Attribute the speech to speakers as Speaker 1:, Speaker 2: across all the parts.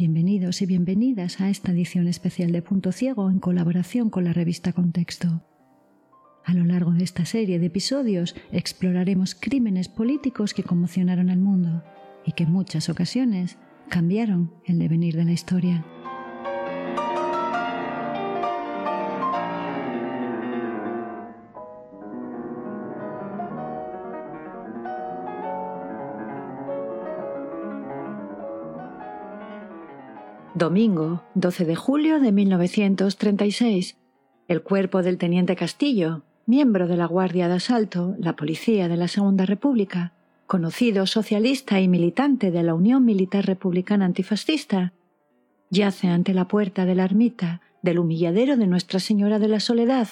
Speaker 1: Bienvenidos y bienvenidas a esta edición especial de Punto Ciego en colaboración con la revista Contexto. A lo largo de esta serie de episodios exploraremos crímenes políticos que conmocionaron al mundo y que en muchas ocasiones cambiaron el devenir de la historia. Domingo, 12 de julio de 1936. El cuerpo del teniente Castillo, miembro de la Guardia de Asalto, la Policía de la Segunda República, conocido socialista y militante de la Unión Militar Republicana Antifascista, yace ante la puerta de la ermita del humilladero de Nuestra Señora de la Soledad,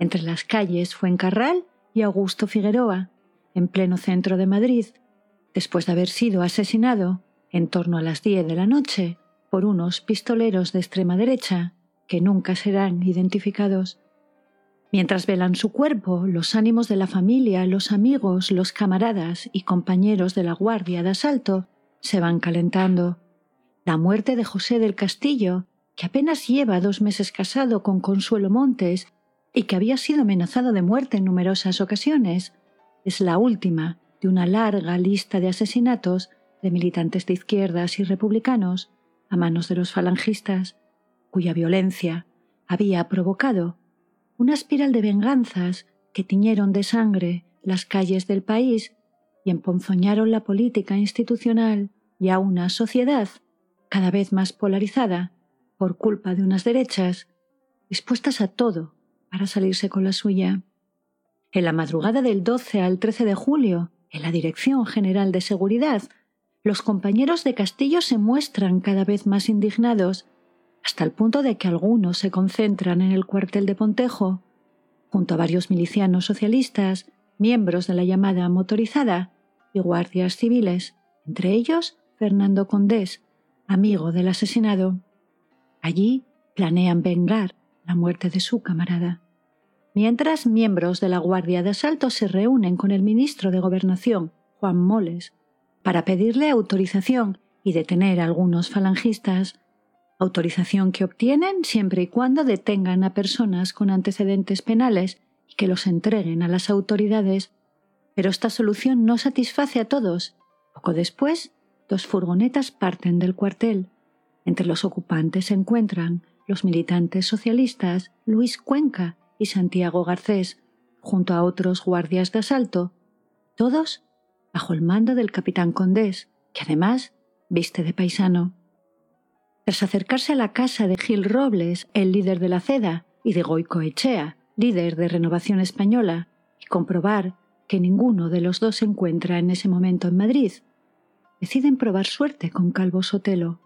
Speaker 1: entre las calles Fuencarral y Augusto Figueroa, en pleno centro de Madrid, después de haber sido asesinado en torno a las diez de la noche por unos pistoleros de extrema derecha que nunca serán identificados. Mientras velan su cuerpo, los ánimos de la familia, los amigos, los camaradas y compañeros de la guardia de asalto se van calentando. La muerte de José del Castillo, que apenas lleva dos meses casado con Consuelo Montes y que había sido amenazado de muerte en numerosas ocasiones, es la última de una larga lista de asesinatos de militantes de izquierdas y republicanos a manos de los falangistas, cuya violencia había provocado una espiral de venganzas que tiñeron de sangre las calles del país y emponzoñaron la política institucional y a una sociedad cada vez más polarizada por culpa de unas derechas dispuestas a todo para salirse con la suya. En la madrugada del 12 al 13 de julio, en la Dirección General de Seguridad los compañeros de Castillo se muestran cada vez más indignados, hasta el punto de que algunos se concentran en el cuartel de Pontejo, junto a varios milicianos socialistas, miembros de la llamada motorizada y guardias civiles, entre ellos Fernando Condés, amigo del asesinado. Allí planean vengar la muerte de su camarada. Mientras miembros de la Guardia de Asalto se reúnen con el ministro de Gobernación, Juan Moles, para pedirle autorización y detener a algunos falangistas, autorización que obtienen siempre y cuando detengan a personas con antecedentes penales y que los entreguen a las autoridades. Pero esta solución no satisface a todos. Poco después, dos furgonetas parten del cuartel. Entre los ocupantes se encuentran los militantes socialistas Luis Cuenca y Santiago Garcés, junto a otros guardias de asalto, todos bajo el mando del capitán Condés, que además viste de paisano. Tras acercarse a la casa de Gil Robles, el líder de la CEDA, y de Goico Echea, líder de Renovación Española, y comprobar que ninguno de los dos se encuentra en ese momento en Madrid, deciden probar suerte con Calvo Sotelo,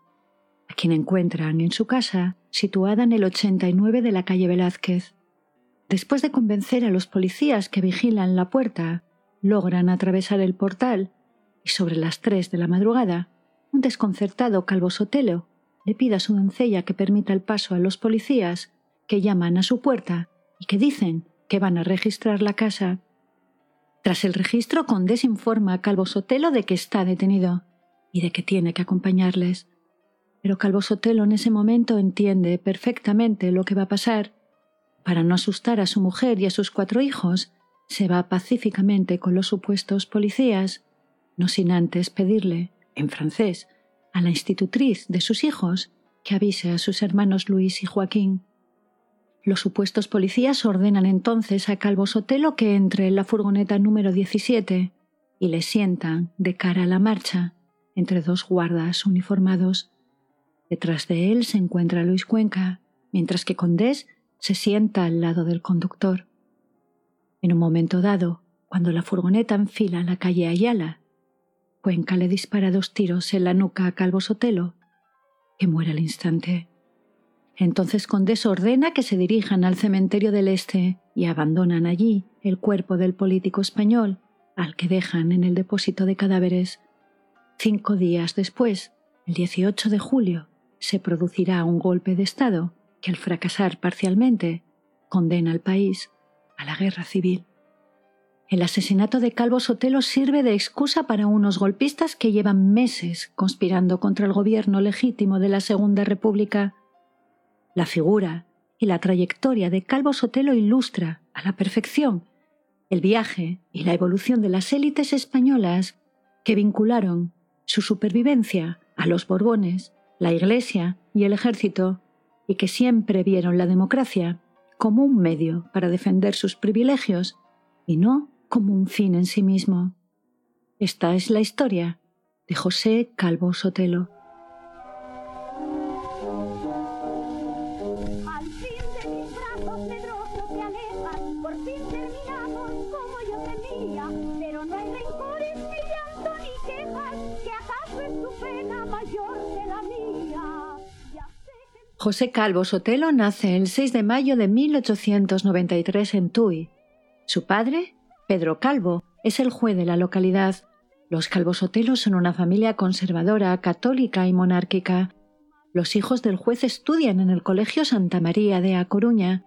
Speaker 1: a quien encuentran en su casa, situada en el 89 de la calle Velázquez. Después de convencer a los policías que vigilan la puerta logran atravesar el portal y sobre las tres de la madrugada, un desconcertado calvo sotelo le pide a su doncella que permita el paso a los policías que llaman a su puerta y que dicen que van a registrar la casa. Tras el registro, Condés informa a Calvo Sotelo de que está detenido y de que tiene que acompañarles. Pero Calvo Sotelo en ese momento entiende perfectamente lo que va a pasar. Para no asustar a su mujer y a sus cuatro hijos, se va pacíficamente con los supuestos policías, no sin antes pedirle, en francés, a la institutriz de sus hijos que avise a sus hermanos Luis y Joaquín. Los supuestos policías ordenan entonces a Calvo Sotelo que entre en la furgoneta número 17 y le sientan de cara a la marcha entre dos guardas uniformados. Detrás de él se encuentra Luis Cuenca, mientras que Condés se sienta al lado del conductor. En un momento dado, cuando la furgoneta enfila la calle Ayala, Cuenca le dispara dos tiros en la nuca a Calvo Sotelo, que muere al instante. Entonces Condés ordena que se dirijan al cementerio del Este y abandonan allí el cuerpo del político español, al que dejan en el depósito de cadáveres. Cinco días después, el 18 de julio, se producirá un golpe de Estado que al fracasar parcialmente condena al país a la guerra civil. El asesinato de Calvo Sotelo sirve de excusa para unos golpistas que llevan meses conspirando contra el gobierno legítimo de la Segunda República. La figura y la trayectoria de Calvo Sotelo ilustra a la perfección el viaje y la evolución de las élites españolas que vincularon su supervivencia a los Borbones, la Iglesia y el ejército, y que siempre vieron la democracia como un medio para defender sus privilegios y no como un fin en sí mismo. Esta es la historia de José Calvo Sotelo. José Calvo Sotelo nace el 6 de mayo de 1893 en Tui. Su padre, Pedro Calvo, es el juez de la localidad. Los Calvo Sotelo son una familia conservadora, católica y monárquica. Los hijos del juez estudian en el Colegio Santa María de A Coruña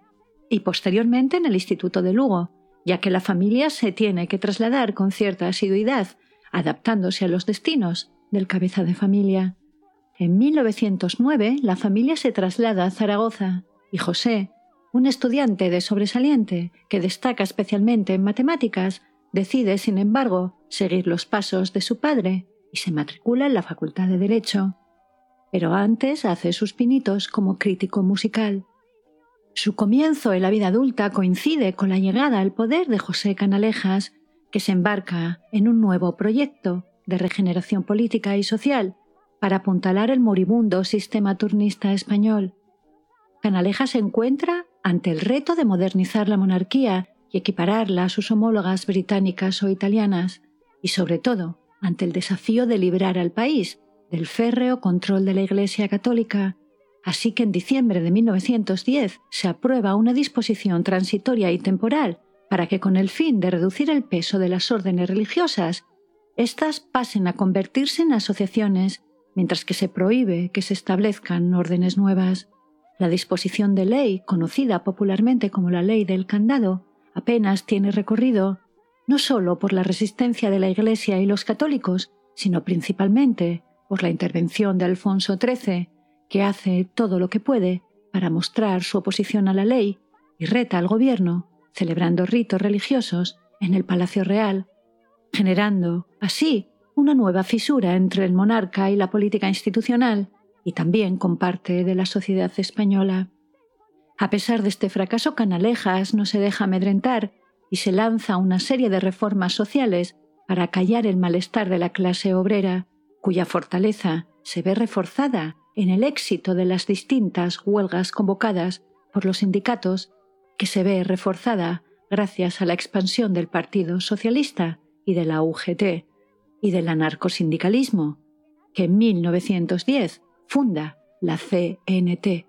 Speaker 1: y posteriormente en el Instituto de Lugo, ya que la familia se tiene que trasladar con cierta asiduidad, adaptándose a los destinos del cabeza de familia. En 1909 la familia se traslada a Zaragoza y José, un estudiante de sobresaliente que destaca especialmente en matemáticas, decide, sin embargo, seguir los pasos de su padre y se matricula en la Facultad de Derecho. Pero antes hace sus pinitos como crítico musical. Su comienzo en la vida adulta coincide con la llegada al poder de José Canalejas, que se embarca en un nuevo proyecto de regeneración política y social para apuntalar el moribundo sistema turnista español. Canaleja se encuentra ante el reto de modernizar la monarquía y equipararla a sus homólogas británicas o italianas, y sobre todo ante el desafío de librar al país del férreo control de la Iglesia católica. Así que en diciembre de 1910 se aprueba una disposición transitoria y temporal para que con el fin de reducir el peso de las órdenes religiosas, éstas pasen a convertirse en asociaciones mientras que se prohíbe que se establezcan órdenes nuevas. La disposición de ley, conocida popularmente como la ley del candado, apenas tiene recorrido, no sólo por la resistencia de la Iglesia y los católicos, sino principalmente por la intervención de Alfonso XIII, que hace todo lo que puede para mostrar su oposición a la ley y reta al gobierno, celebrando ritos religiosos en el Palacio Real, generando así una nueva fisura entre el monarca y la política institucional y también con parte de la sociedad española. A pesar de este fracaso, Canalejas no se deja amedrentar y se lanza una serie de reformas sociales para callar el malestar de la clase obrera, cuya fortaleza se ve reforzada en el éxito de las distintas huelgas convocadas por los sindicatos, que se ve reforzada gracias a la expansión del Partido Socialista y de la UGT, y del anarcosindicalismo, que en 1910 funda la CNT.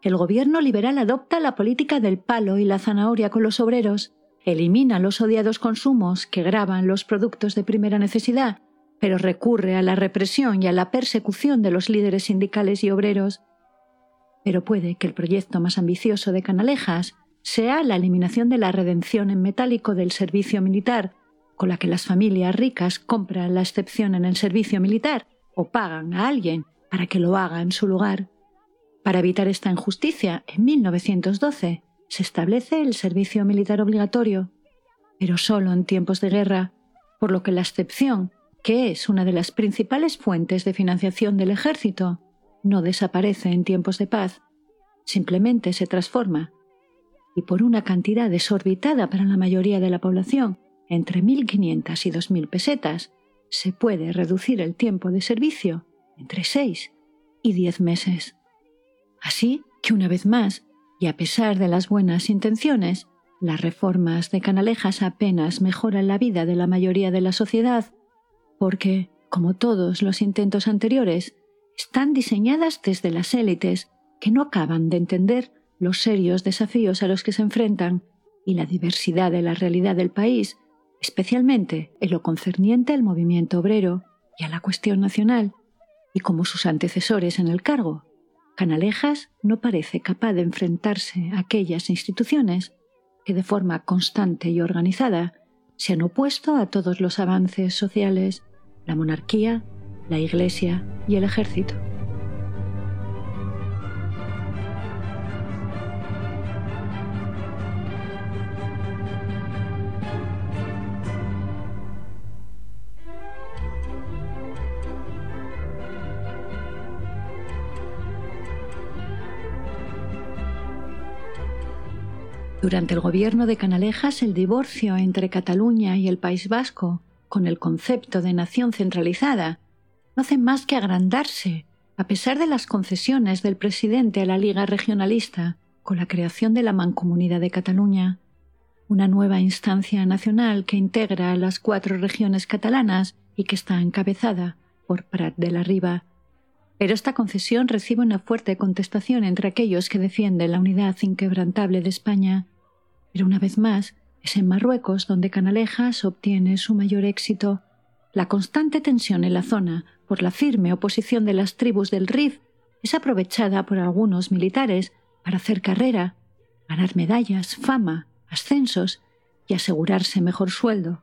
Speaker 1: El gobierno liberal adopta la política del palo y la zanahoria con los obreros, elimina los odiados consumos que graban los productos de primera necesidad, pero recurre a la represión y a la persecución de los líderes sindicales y obreros. Pero puede que el proyecto más ambicioso de Canalejas sea la eliminación de la redención en metálico del servicio militar, con la que las familias ricas compran la excepción en el servicio militar o pagan a alguien para que lo haga en su lugar. Para evitar esta injusticia, en 1912 se establece el servicio militar obligatorio, pero solo en tiempos de guerra, por lo que la excepción, que es una de las principales fuentes de financiación del ejército, no desaparece en tiempos de paz, simplemente se transforma, y por una cantidad desorbitada para la mayoría de la población, entre 1.500 y 2.000 pesetas, se puede reducir el tiempo de servicio entre 6 y 10 meses. Así que una vez más, y a pesar de las buenas intenciones, las reformas de Canalejas apenas mejoran la vida de la mayoría de la sociedad, porque, como todos los intentos anteriores, están diseñadas desde las élites, que no acaban de entender los serios desafíos a los que se enfrentan y la diversidad de la realidad del país, especialmente en lo concerniente al movimiento obrero y a la cuestión nacional, y como sus antecesores en el cargo, Canalejas no parece capaz de enfrentarse a aquellas instituciones que de forma constante y organizada se han opuesto a todos los avances sociales, la monarquía, la Iglesia y el ejército. Durante el gobierno de Canalejas, el divorcio entre Cataluña y el País Vasco, con el concepto de nación centralizada, no hace más que agrandarse, a pesar de las concesiones del presidente a la Liga Regionalista, con la creación de la Mancomunidad de Cataluña, una nueva instancia nacional que integra las cuatro regiones catalanas y que está encabezada por Prat de la Riba. Pero esta concesión recibe una fuerte contestación entre aquellos que defienden la unidad inquebrantable de España pero una vez más, es en Marruecos donde Canalejas obtiene su mayor éxito. La constante tensión en la zona por la firme oposición de las tribus del Rif es aprovechada por algunos militares para hacer carrera, ganar medallas, fama, ascensos y asegurarse mejor sueldo.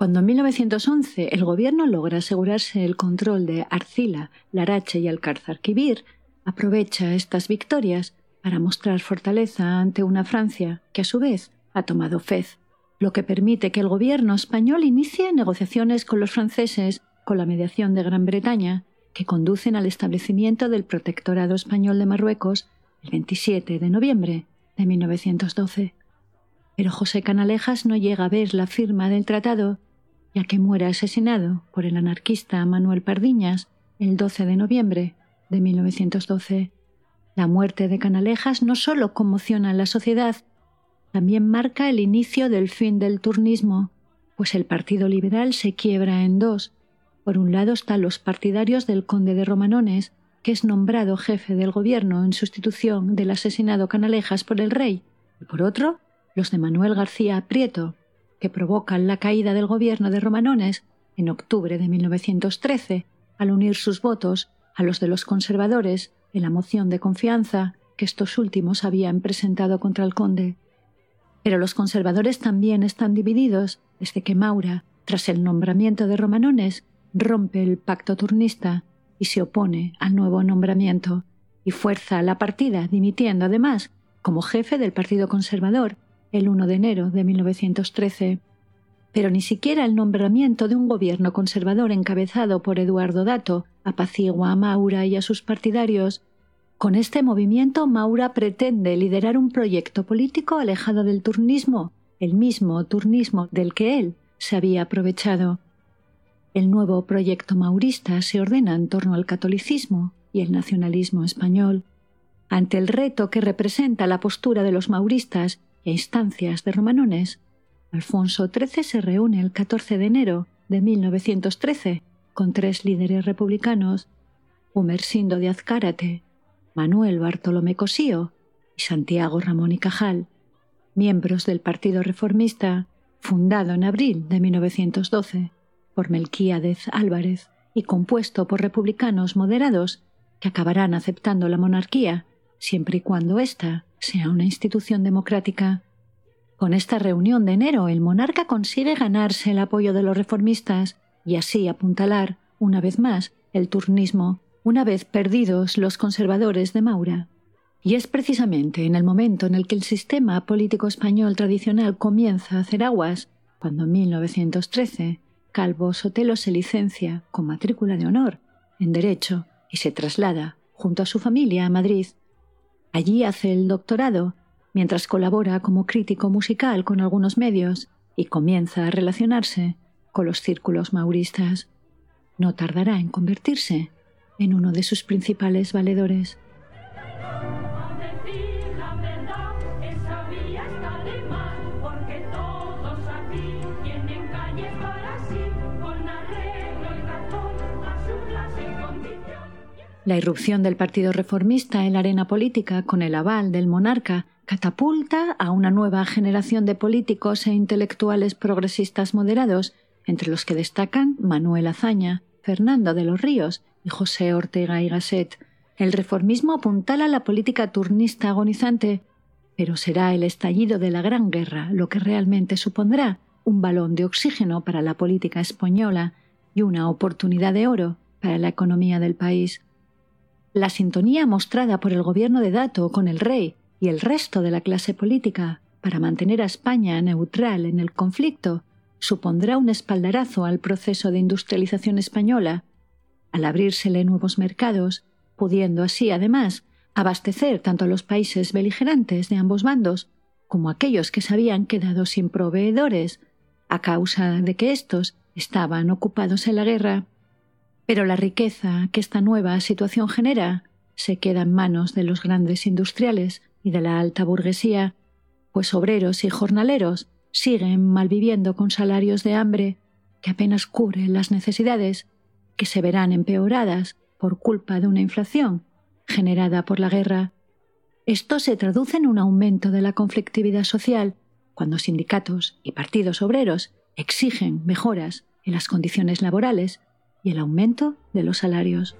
Speaker 1: Cuando en 1911 el gobierno logra asegurarse el control de Arcila, Larache y Alcázar-Quibir, aprovecha estas victorias para mostrar fortaleza ante una Francia que a su vez ha tomado fez, lo que permite que el gobierno español inicie negociaciones con los franceses con la mediación de Gran Bretaña, que conducen al establecimiento del Protectorado Español de Marruecos el 27 de noviembre de 1912. Pero José Canalejas no llega a ver la firma del tratado, ya que muere asesinado por el anarquista Manuel Pardiñas el 12 de noviembre de 1912 la muerte de Canalejas no solo conmociona a la sociedad, también marca el inicio del fin del turnismo, pues el Partido Liberal se quiebra en dos. Por un lado están los partidarios del conde de Romanones, que es nombrado jefe del gobierno en sustitución del asesinado Canalejas por el rey, y por otro, los de Manuel García Prieto, que provocan la caída del gobierno de Romanones en octubre de 1913 al unir sus votos a los de los conservadores en la moción de confianza que estos últimos habían presentado contra el conde. Pero los conservadores también están divididos desde que Maura, tras el nombramiento de Romanones, rompe el pacto turnista y se opone al nuevo nombramiento y fuerza la partida, dimitiendo además como jefe del Partido Conservador el 1 de enero de 1913. Pero ni siquiera el nombramiento de un gobierno conservador encabezado por Eduardo Dato apacigua a Maura y a sus partidarios. Con este movimiento Maura pretende liderar un proyecto político alejado del turnismo, el mismo turnismo del que él se había aprovechado. El nuevo proyecto maurista se ordena en torno al catolicismo y el nacionalismo español. Ante el reto que representa la postura de los mauristas e instancias de Romanones, Alfonso XIII se reúne el 14 de enero de 1913 con tres líderes republicanos, Humersindo de Azcárate, Manuel Bartolomé Cosío y Santiago Ramón y Cajal, miembros del Partido Reformista, fundado en abril de 1912 por Melquíadez Álvarez y compuesto por republicanos moderados que acabarán aceptando la monarquía siempre y cuando ésta sea una institución democrática. Con esta reunión de enero el monarca consigue ganarse el apoyo de los reformistas y así apuntalar, una vez más, el turnismo, una vez perdidos los conservadores de Maura. Y es precisamente en el momento en el que el sistema político español tradicional comienza a hacer aguas, cuando en 1913 Calvo Sotelo se licencia con matrícula de honor en Derecho y se traslada, junto a su familia, a Madrid. Allí hace el doctorado, mientras colabora como crítico musical con algunos medios y comienza a relacionarse con los círculos mauristas. No tardará en convertirse en uno de sus principales valedores. La irrupción del Partido Reformista en la arena política con el aval del monarca catapulta a una nueva generación de políticos e intelectuales progresistas moderados, entre los que destacan Manuel Azaña, Fernando de los Ríos y José Ortega y Gasset. El reformismo apuntala la política turnista agonizante, pero será el estallido de la Gran Guerra lo que realmente supondrá un balón de oxígeno para la política española y una oportunidad de oro para la economía del país. La sintonía mostrada por el gobierno de Dato con el rey y el resto de la clase política para mantener a España neutral en el conflicto supondrá un espaldarazo al proceso de industrialización española, al abrírsele nuevos mercados, pudiendo así, además, abastecer tanto a los países beligerantes de ambos bandos como a aquellos que se habían quedado sin proveedores a causa de que éstos estaban ocupados en la guerra pero la riqueza que esta nueva situación genera se queda en manos de los grandes industriales y de la alta burguesía, pues obreros y jornaleros siguen malviviendo con salarios de hambre que apenas cubren las necesidades, que se verán empeoradas por culpa de una inflación generada por la guerra. Esto se traduce en un aumento de la conflictividad social cuando sindicatos y partidos obreros exigen mejoras en las condiciones laborales y el aumento de los salarios.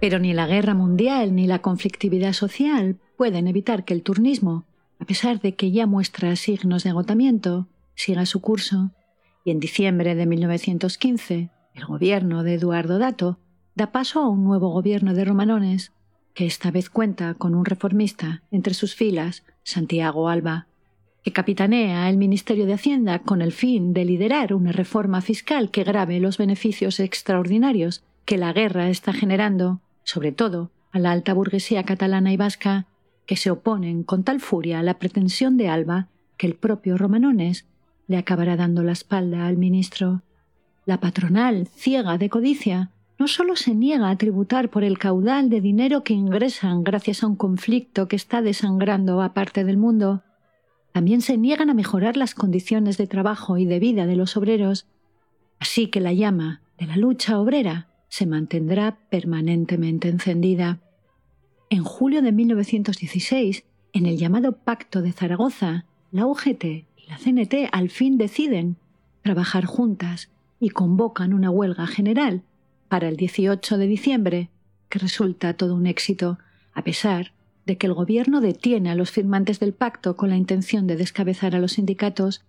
Speaker 1: Pero ni la guerra mundial ni la conflictividad social pueden evitar que el turnismo, a pesar de que ya muestra signos de agotamiento, siga su curso y en diciembre de 1915 el gobierno de Eduardo Dato da paso a un nuevo gobierno de Romanones, que esta vez cuenta con un reformista entre sus filas, Santiago Alba, que capitanea el Ministerio de Hacienda con el fin de liderar una reforma fiscal que grave los beneficios extraordinarios que la guerra está generando, sobre todo a la alta burguesía catalana y vasca, que se oponen con tal furia a la pretensión de Alba que el propio Romanones le acabará dando la espalda al ministro. La patronal, ciega de codicia, no solo se niega a tributar por el caudal de dinero que ingresan gracias a un conflicto que está desangrando a parte del mundo, también se niegan a mejorar las condiciones de trabajo y de vida de los obreros, así que la llama de la lucha obrera se mantendrá permanentemente encendida. En julio de 1916, en el llamado Pacto de Zaragoza, la UGT la CNT al fin deciden trabajar juntas y convocan una huelga general para el 18 de diciembre, que resulta todo un éxito, a pesar de que el gobierno detiene a los firmantes del pacto con la intención de descabezar a los sindicatos,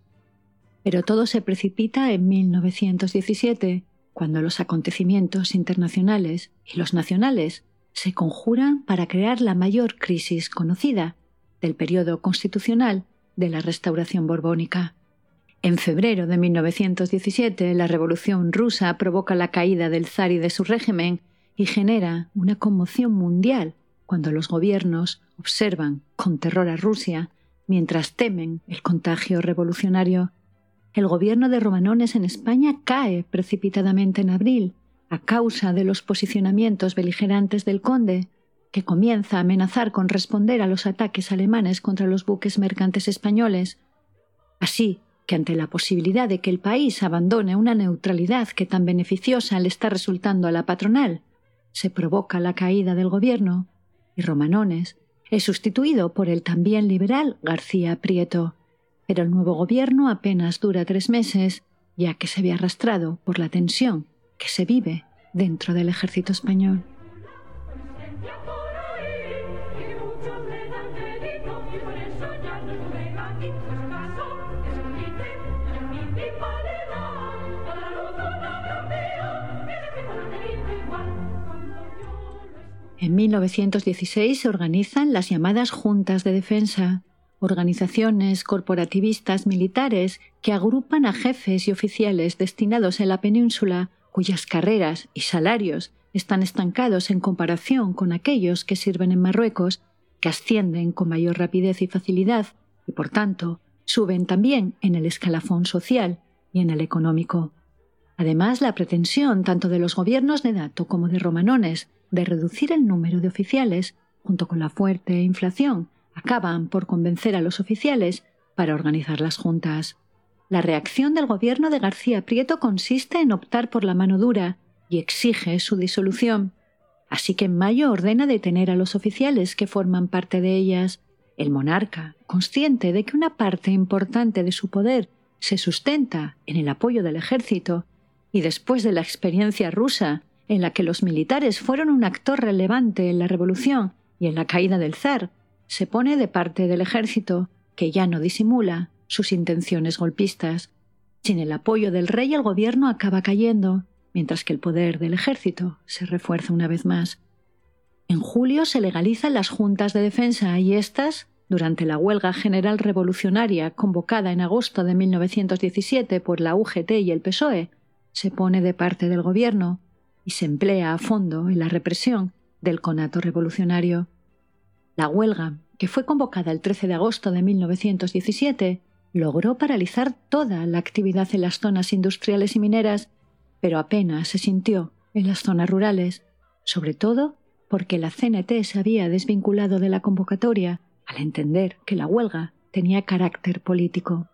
Speaker 1: pero todo se precipita en 1917, cuando los acontecimientos internacionales y los nacionales se conjuran para crear la mayor crisis conocida del periodo constitucional de la restauración borbónica. En febrero de 1917, la Revolución rusa provoca la caída del zar y de su régimen y genera una conmoción mundial cuando los gobiernos observan con terror a Rusia mientras temen el contagio revolucionario. El gobierno de Romanones en España cae precipitadamente en abril a causa de los posicionamientos beligerantes del conde que comienza a amenazar con responder a los ataques alemanes contra los buques mercantes españoles. Así que ante la posibilidad de que el país abandone una neutralidad que tan beneficiosa le está resultando a la patronal, se provoca la caída del gobierno y Romanones es sustituido por el también liberal García Prieto. Pero el nuevo gobierno apenas dura tres meses, ya que se ve arrastrado por la tensión que se vive dentro del ejército español. En 1916 se organizan las llamadas Juntas de Defensa, organizaciones corporativistas militares que agrupan a jefes y oficiales destinados en la península cuyas carreras y salarios están estancados en comparación con aquellos que sirven en Marruecos, que ascienden con mayor rapidez y facilidad y, por tanto, suben también en el escalafón social y en el económico. Además, la pretensión tanto de los gobiernos de Dato como de Romanones de reducir el número de oficiales, junto con la fuerte inflación, acaban por convencer a los oficiales para organizar las juntas. La reacción del gobierno de García Prieto consiste en optar por la mano dura y exige su disolución. Así que en mayo ordena detener a los oficiales que forman parte de ellas. El monarca, consciente de que una parte importante de su poder se sustenta en el apoyo del ejército, y después de la experiencia rusa, en la que los militares fueron un actor relevante en la revolución y en la caída del zar, se pone de parte del ejército, que ya no disimula sus intenciones golpistas. Sin el apoyo del rey el gobierno acaba cayendo, mientras que el poder del ejército se refuerza una vez más. En julio se legalizan las juntas de defensa y éstas, durante la huelga general revolucionaria convocada en agosto de 1917 por la UGT y el PSOE, se pone de parte del gobierno y se emplea a fondo en la represión del conato revolucionario. La huelga, que fue convocada el 13 de agosto de 1917, logró paralizar toda la actividad en las zonas industriales y mineras, pero apenas se sintió en las zonas rurales, sobre todo porque la CNT se había desvinculado de la convocatoria al entender que la huelga tenía carácter político.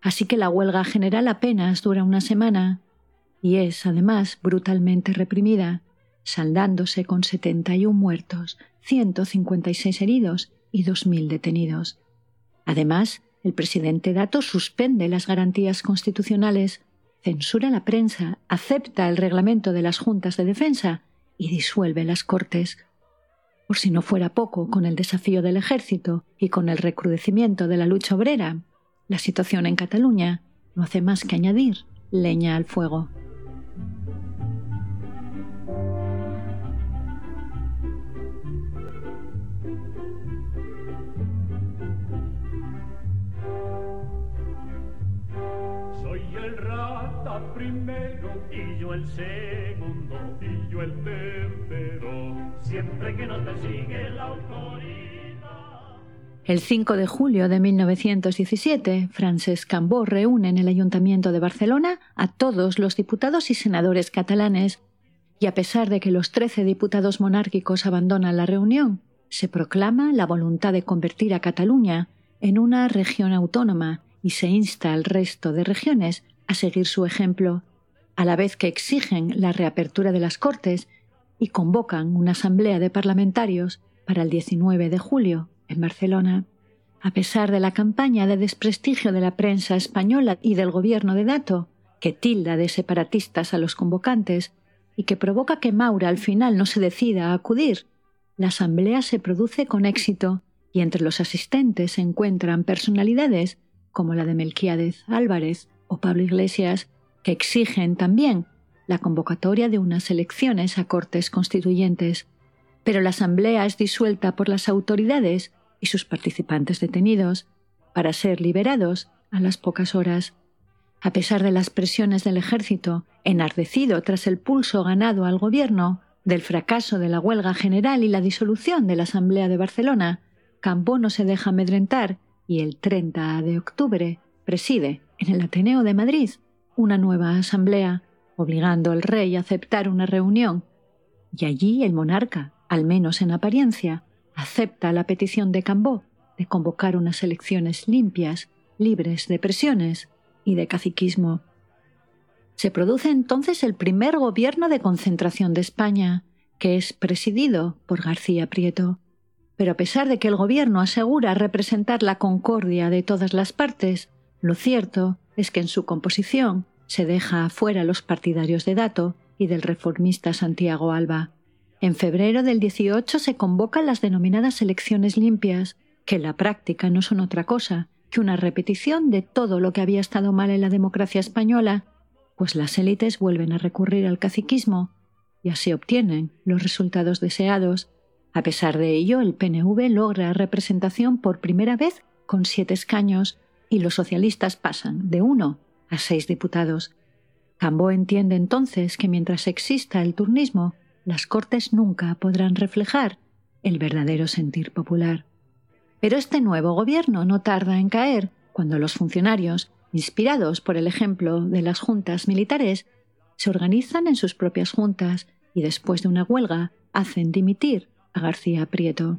Speaker 1: Así que la huelga general apenas dura una semana y es además brutalmente reprimida, saldándose con 71 muertos, 156 heridos y 2.000 detenidos. Además, el presidente Dato suspende las garantías constitucionales, censura la prensa, acepta el reglamento de las juntas de defensa y disuelve las Cortes. Por si no fuera poco, con el desafío del ejército y con el recrudecimiento de la lucha obrera, la situación en Cataluña no hace más que añadir leña al fuego.
Speaker 2: Primero y yo el segundo y yo el tercero, siempre que nos persigue la autoridad.
Speaker 1: El 5 de julio de 1917, Francesc Cambó reúne en el Ayuntamiento de Barcelona a todos los diputados y senadores catalanes, y a pesar de que los 13 diputados monárquicos abandonan la reunión, se proclama la voluntad de convertir a Cataluña en una región autónoma y se insta al resto de regiones a seguir su ejemplo, a la vez que exigen la reapertura de las Cortes y convocan una asamblea de parlamentarios para el 19 de julio en Barcelona. A pesar de la campaña de desprestigio de la prensa española y del gobierno de Dato, que tilda de separatistas a los convocantes y que provoca que Maura al final no se decida a acudir, la asamblea se produce con éxito y entre los asistentes se encuentran personalidades como la de Melquiades Álvarez, o Pablo Iglesias, que exigen también la convocatoria de unas elecciones a cortes constituyentes, pero la Asamblea es disuelta por las autoridades y sus participantes detenidos, para ser liberados a las pocas horas. A pesar de las presiones del ejército, enardecido tras el pulso ganado al gobierno, del fracaso de la huelga general y la disolución de la Asamblea de Barcelona, Cambó no se deja amedrentar y el 30 de octubre preside en el Ateneo de Madrid una nueva asamblea, obligando al rey a aceptar una reunión, y allí el monarca, al menos en apariencia, acepta la petición de Cambó de convocar unas elecciones limpias, libres de presiones y de caciquismo. Se produce entonces el primer gobierno de concentración de España, que es presidido por García Prieto. Pero a pesar de que el gobierno asegura representar la concordia de todas las partes, lo cierto es que en su composición se deja afuera los partidarios de Dato y del reformista Santiago Alba. En febrero del 18 se convocan las denominadas elecciones limpias, que en la práctica no son otra cosa que una repetición de todo lo que había estado mal en la democracia española, pues las élites vuelven a recurrir al caciquismo y así obtienen los resultados deseados. A pesar de ello, el PNV logra representación por primera vez con siete escaños, y los socialistas pasan de uno a seis diputados. Cambó entiende entonces que mientras exista el turnismo, las Cortes nunca podrán reflejar el verdadero sentir popular. Pero este nuevo gobierno no tarda en caer cuando los funcionarios, inspirados por el ejemplo de las juntas militares, se organizan en sus propias juntas y después de una huelga hacen dimitir García Prieto.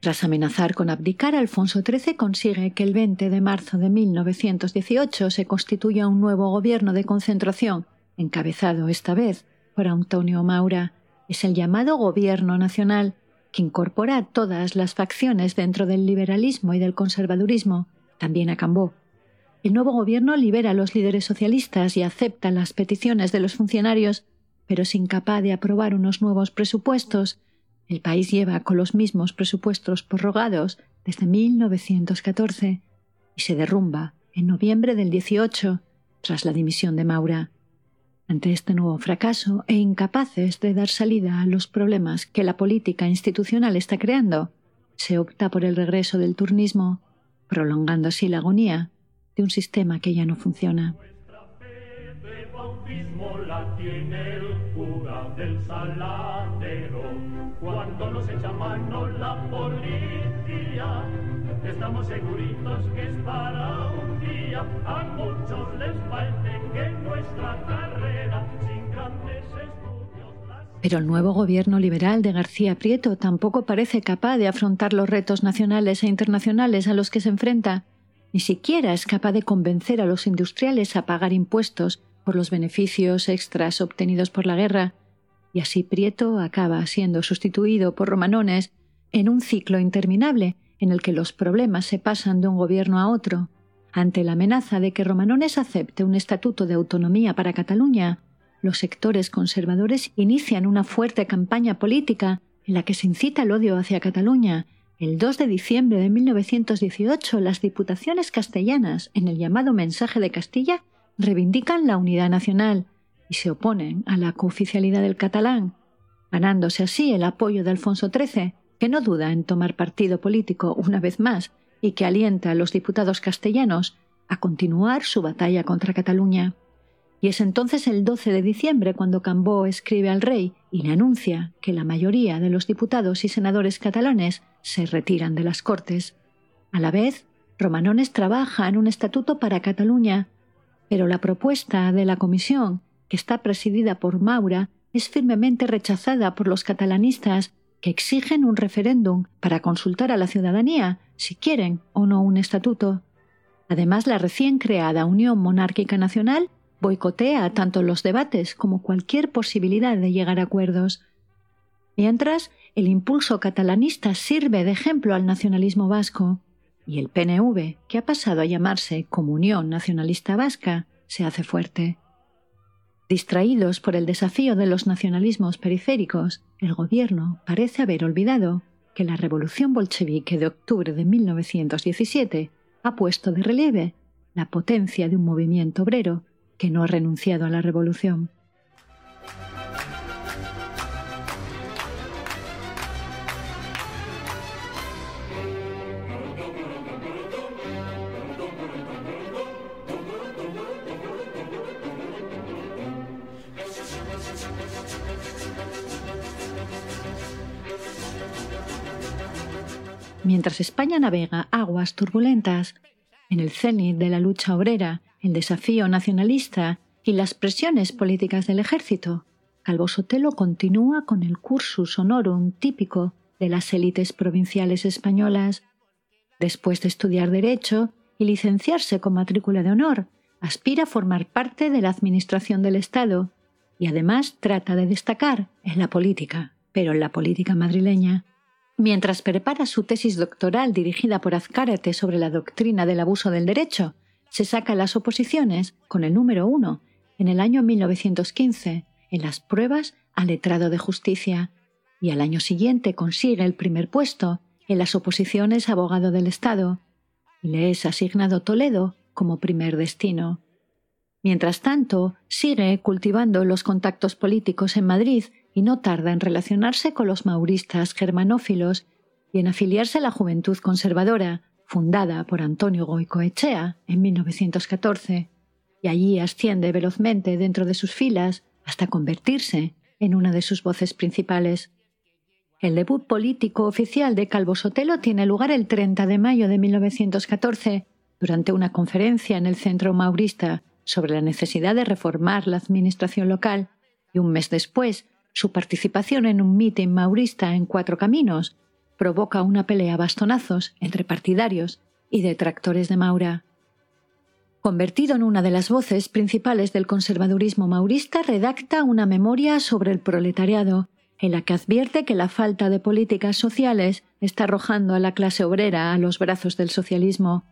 Speaker 1: Tras amenazar con abdicar, Alfonso XIII consigue que el 20 de marzo de 1918 se constituya un nuevo gobierno de concentración, encabezado esta vez por Antonio Maura. Es el llamado Gobierno Nacional, que incorpora a todas las facciones dentro del liberalismo y del conservadurismo, también a Cambó. El nuevo gobierno libera a los líderes socialistas y acepta las peticiones de los funcionarios, pero es incapaz de aprobar unos nuevos presupuestos el país lleva con los mismos presupuestos prorrogados desde 1914 y se derrumba en noviembre del 18 tras la dimisión de Maura. Ante este nuevo fracaso e incapaces de dar salida a los problemas que la política institucional está creando, se opta por el regreso del turnismo, prolongando así la agonía de un sistema que ya no funciona. Pero el nuevo gobierno liberal de García Prieto tampoco parece capaz de afrontar los retos nacionales e internacionales a los que se enfrenta. Ni siquiera es capaz de convencer a los industriales a pagar impuestos por los beneficios extras obtenidos por la guerra y así Prieto acaba siendo sustituido por Romanones en un ciclo interminable en el que los problemas se pasan de un gobierno a otro. Ante la amenaza de que Romanones acepte un estatuto de autonomía para Cataluña, los sectores conservadores inician una fuerte campaña política en la que se incita el odio hacia Cataluña. El 2 de diciembre de 1918, las diputaciones castellanas, en el llamado Mensaje de Castilla, reivindican la unidad nacional y se oponen a la cooficialidad del catalán, ganándose así el apoyo de Alfonso XIII, que no duda en tomar partido político una vez más y que alienta a los diputados castellanos a continuar su batalla contra Cataluña. Y es entonces el 12 de diciembre cuando Cambó escribe al rey y le anuncia que la mayoría de los diputados y senadores catalanes se retiran de las Cortes. A la vez, Romanones trabaja en un estatuto para Cataluña, pero la propuesta de la Comisión que está presidida por Maura, es firmemente rechazada por los catalanistas que exigen un referéndum para consultar a la ciudadanía si quieren o no un estatuto. Además, la recién creada Unión Monárquica Nacional boicotea tanto los debates como cualquier posibilidad de llegar a acuerdos. Mientras, el impulso catalanista sirve de ejemplo al nacionalismo vasco, y el PNV, que ha pasado a llamarse Comunión Nacionalista Vasca, se hace fuerte. Distraídos por el desafío de los nacionalismos periféricos, el gobierno parece haber olvidado que la revolución bolchevique de octubre de 1917 ha puesto de relieve la potencia de un movimiento obrero que no ha renunciado a la revolución. Mientras España navega aguas turbulentas, en el cenit de la lucha obrera, el desafío nacionalista y las presiones políticas del ejército, Calvo Sotelo continúa con el cursus honorum típico de las élites provinciales españolas. Después de estudiar Derecho y licenciarse con matrícula de honor, aspira a formar parte de la Administración del Estado y además trata de destacar en la política, pero en la política madrileña. Mientras prepara su tesis doctoral dirigida por Azcárate sobre la doctrina del abuso del derecho, se saca las oposiciones con el número uno en el año 1915 en las pruebas al letrado de justicia y al año siguiente consigue el primer puesto en las oposiciones abogado del Estado y le es asignado Toledo como primer destino. Mientras tanto, sigue cultivando los contactos políticos en Madrid y no tarda en relacionarse con los mauristas germanófilos y en afiliarse a la Juventud Conservadora, fundada por Antonio Goicoechea en 1914, y allí asciende velozmente dentro de sus filas hasta convertirse en una de sus voces principales. El debut político oficial de Calvo Sotelo tiene lugar el 30 de mayo de 1914, durante una conferencia en el Centro Maurista, sobre la necesidad de reformar la administración local y un mes después su participación en un mitin maurista en Cuatro Caminos provoca una pelea a bastonazos entre partidarios y detractores de Maura. Convertido en una de las voces principales del conservadurismo maurista, redacta una memoria sobre el proletariado, en la que advierte que la falta de políticas sociales está arrojando a la clase obrera a los brazos del socialismo.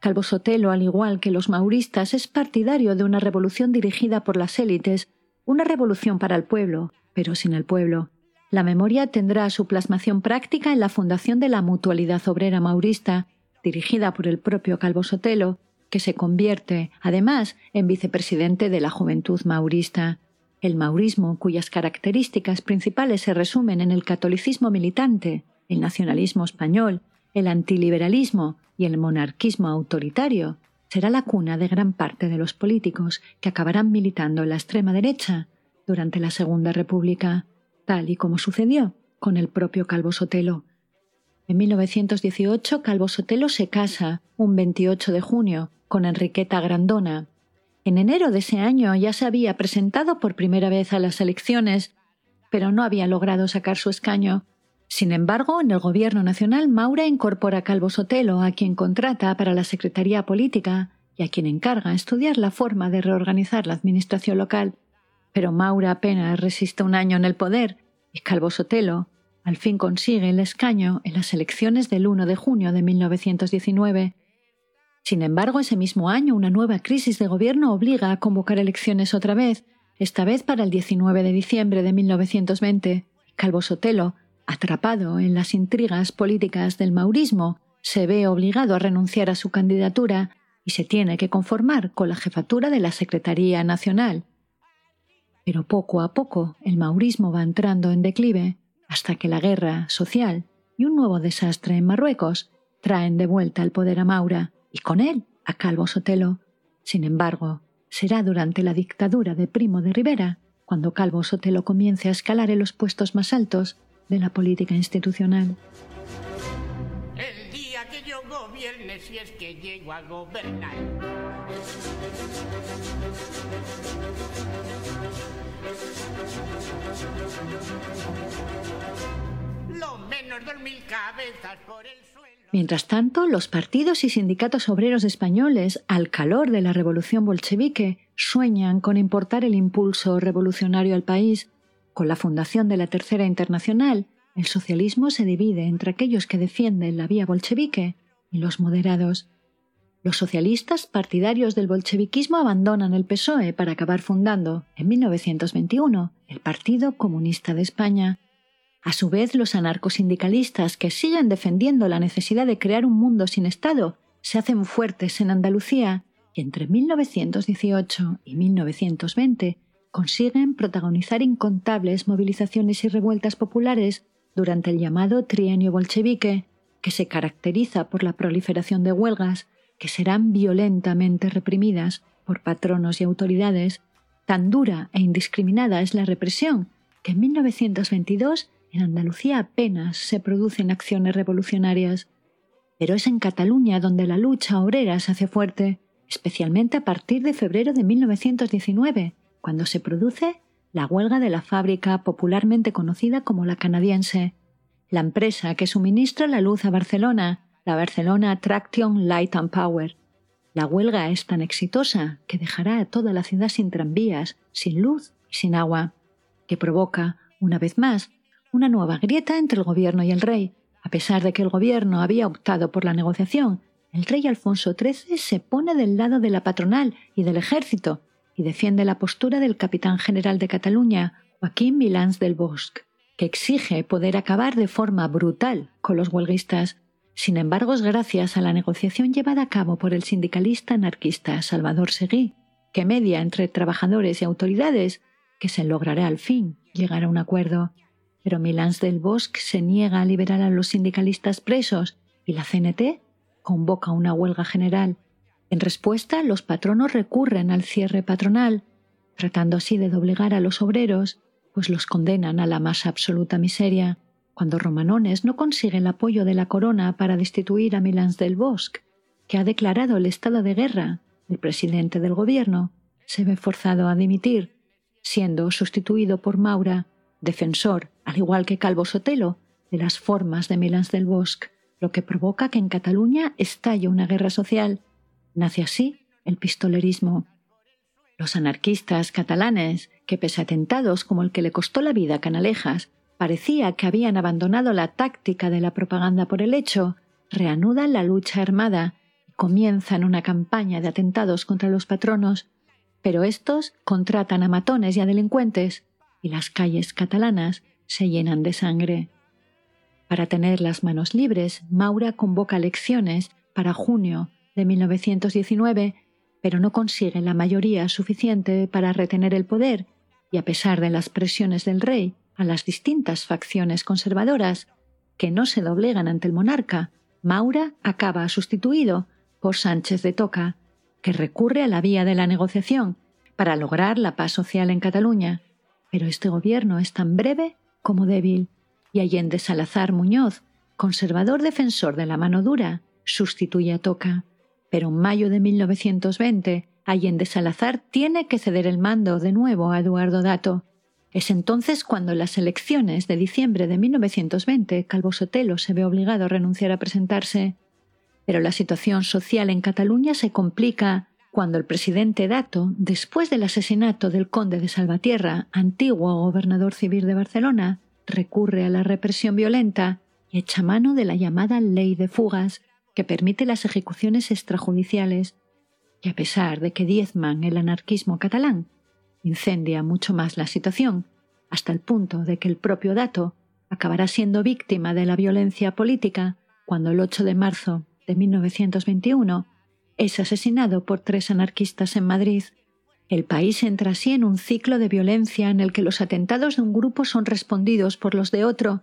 Speaker 1: Calvo Sotelo, al igual que los mauristas, es partidario de una revolución dirigida por las élites, una revolución para el pueblo, pero sin el pueblo. La memoria tendrá su plasmación práctica en la fundación de la Mutualidad Obrera Maurista, dirigida por el propio Calvo Sotelo, que se convierte, además, en vicepresidente de la Juventud Maurista. El maurismo, cuyas características principales se resumen en el catolicismo militante, el nacionalismo español, el antiliberalismo y el monarquismo autoritario, será la cuna de gran parte de los políticos que acabarán militando en la extrema derecha durante la Segunda República, tal y como sucedió con el propio Calvo Sotelo. En 1918, Calvo Sotelo se casa, un 28 de junio, con Enriqueta Grandona. En enero de ese año ya se había presentado por primera vez a las elecciones, pero no había logrado sacar su escaño. Sin embargo, en el Gobierno Nacional, Maura incorpora a Calvo Sotelo, a quien contrata para la Secretaría Política y a quien encarga estudiar la forma de reorganizar la administración local. Pero Maura apenas resiste un año en el poder y Calvo Sotelo, al fin consigue el escaño en las elecciones del 1 de junio de 1919. Sin embargo, ese mismo año una nueva crisis de gobierno obliga a convocar elecciones otra vez, esta vez para el 19 de diciembre de 1920. Calvo Sotelo, atrapado en las intrigas políticas del maurismo, se ve obligado a renunciar a su candidatura y se tiene que conformar con la jefatura de la Secretaría Nacional. Pero poco a poco el maurismo va entrando en declive hasta que la guerra social y un nuevo desastre en Marruecos traen de vuelta el poder a Maura y con él a Calvo Sotelo. Sin embargo, será durante la dictadura de Primo de Rivera cuando Calvo Sotelo comience a escalar en los puestos más altos de la política institucional.
Speaker 3: El día que yo gobierne, si es que llego a gobernar.
Speaker 1: Mientras tanto, los partidos y sindicatos obreros españoles, al calor de la revolución bolchevique, sueñan con importar el impulso revolucionario al país. Con la fundación de la Tercera Internacional, el socialismo se divide entre aquellos que defienden la vía bolchevique y los moderados. Los socialistas partidarios del bolcheviquismo abandonan el PSOE para acabar fundando, en 1921, el Partido Comunista de España, a su vez, los anarcosindicalistas que siguen defendiendo la necesidad de crear un mundo sin Estado se hacen fuertes en Andalucía y entre 1918 y 1920 consiguen protagonizar incontables movilizaciones y revueltas populares durante el llamado trienio bolchevique, que se caracteriza por la proliferación de huelgas que serán violentamente reprimidas por patronos y autoridades. Tan dura e indiscriminada es la represión que en 1922 en Andalucía apenas se producen acciones revolucionarias, pero es en Cataluña donde la lucha obrera se hace fuerte, especialmente a partir de febrero de 1919, cuando se produce la huelga de la fábrica popularmente conocida como la canadiense, la empresa que suministra la luz a Barcelona, la Barcelona Traction Light and Power. La huelga es tan exitosa que dejará a toda la ciudad sin tranvías, sin luz y sin agua, que provoca, una vez más, una nueva grieta entre el gobierno y el rey. A pesar de que el gobierno había optado por la negociación, el rey Alfonso XIII se pone del lado de la patronal y del ejército y defiende la postura del capitán general de Cataluña, Joaquín Milans del Bosque, que exige poder acabar de forma brutal con los huelguistas. Sin embargo, es gracias a la negociación llevada a cabo por el sindicalista anarquista Salvador Seguí, que media entre trabajadores y autoridades, que se logrará al fin llegar a un acuerdo pero Milans del Bosque se niega a liberar a los sindicalistas presos y la CNT convoca una huelga general. En respuesta, los patronos recurren al cierre patronal, tratando así de doblegar a los obreros, pues los condenan a la más absoluta miseria. Cuando Romanones no consigue el apoyo de la corona para destituir a Milans del Bosque, que ha declarado el estado de guerra, el presidente del gobierno se ve forzado a dimitir, siendo sustituido por Maura, defensor, al igual que Calvo Sotelo, de las formas de Milans del Bosque, lo que provoca que en Cataluña estalle una guerra social. Nace así el pistolerismo. Los anarquistas catalanes, que pese a atentados como el que le costó la vida a Canalejas, parecía que habían abandonado la táctica de la propaganda por el hecho, reanudan la lucha armada y comienzan una campaña de atentados contra los patronos, pero estos contratan a matones y a delincuentes y las calles catalanas se llenan de sangre. Para tener las manos libres, Maura convoca elecciones para junio de 1919, pero no consigue la mayoría suficiente para retener el poder y a pesar de las presiones del rey a las distintas facciones conservadoras que no se doblegan ante el monarca, Maura acaba sustituido por Sánchez de Toca, que recurre a la vía de la negociación para lograr la paz social en Cataluña. Pero este gobierno es tan breve como débil y Allende Salazar Muñoz, conservador defensor de la mano dura, sustituye a Toca. Pero en mayo de 1920, Allende Salazar tiene que ceder el mando de nuevo a Eduardo Dato. Es entonces cuando en las elecciones de diciembre de 1920 Calvo Sotelo se ve obligado a renunciar a presentarse. Pero la situación social en Cataluña se complica cuando el presidente Dato, después del asesinato del conde de Salvatierra, antiguo gobernador civil de Barcelona, recurre a la represión violenta y echa mano de la llamada ley de fugas, que permite las ejecuciones extrajudiciales, y a pesar de que diezman el anarquismo catalán, incendia mucho más la situación, hasta el punto de que el propio Dato acabará siendo víctima de la violencia política cuando el 8 de marzo de 1921 es asesinado por tres anarquistas en Madrid. El país entra así en un ciclo de violencia en el que los atentados de un grupo son respondidos por los de otro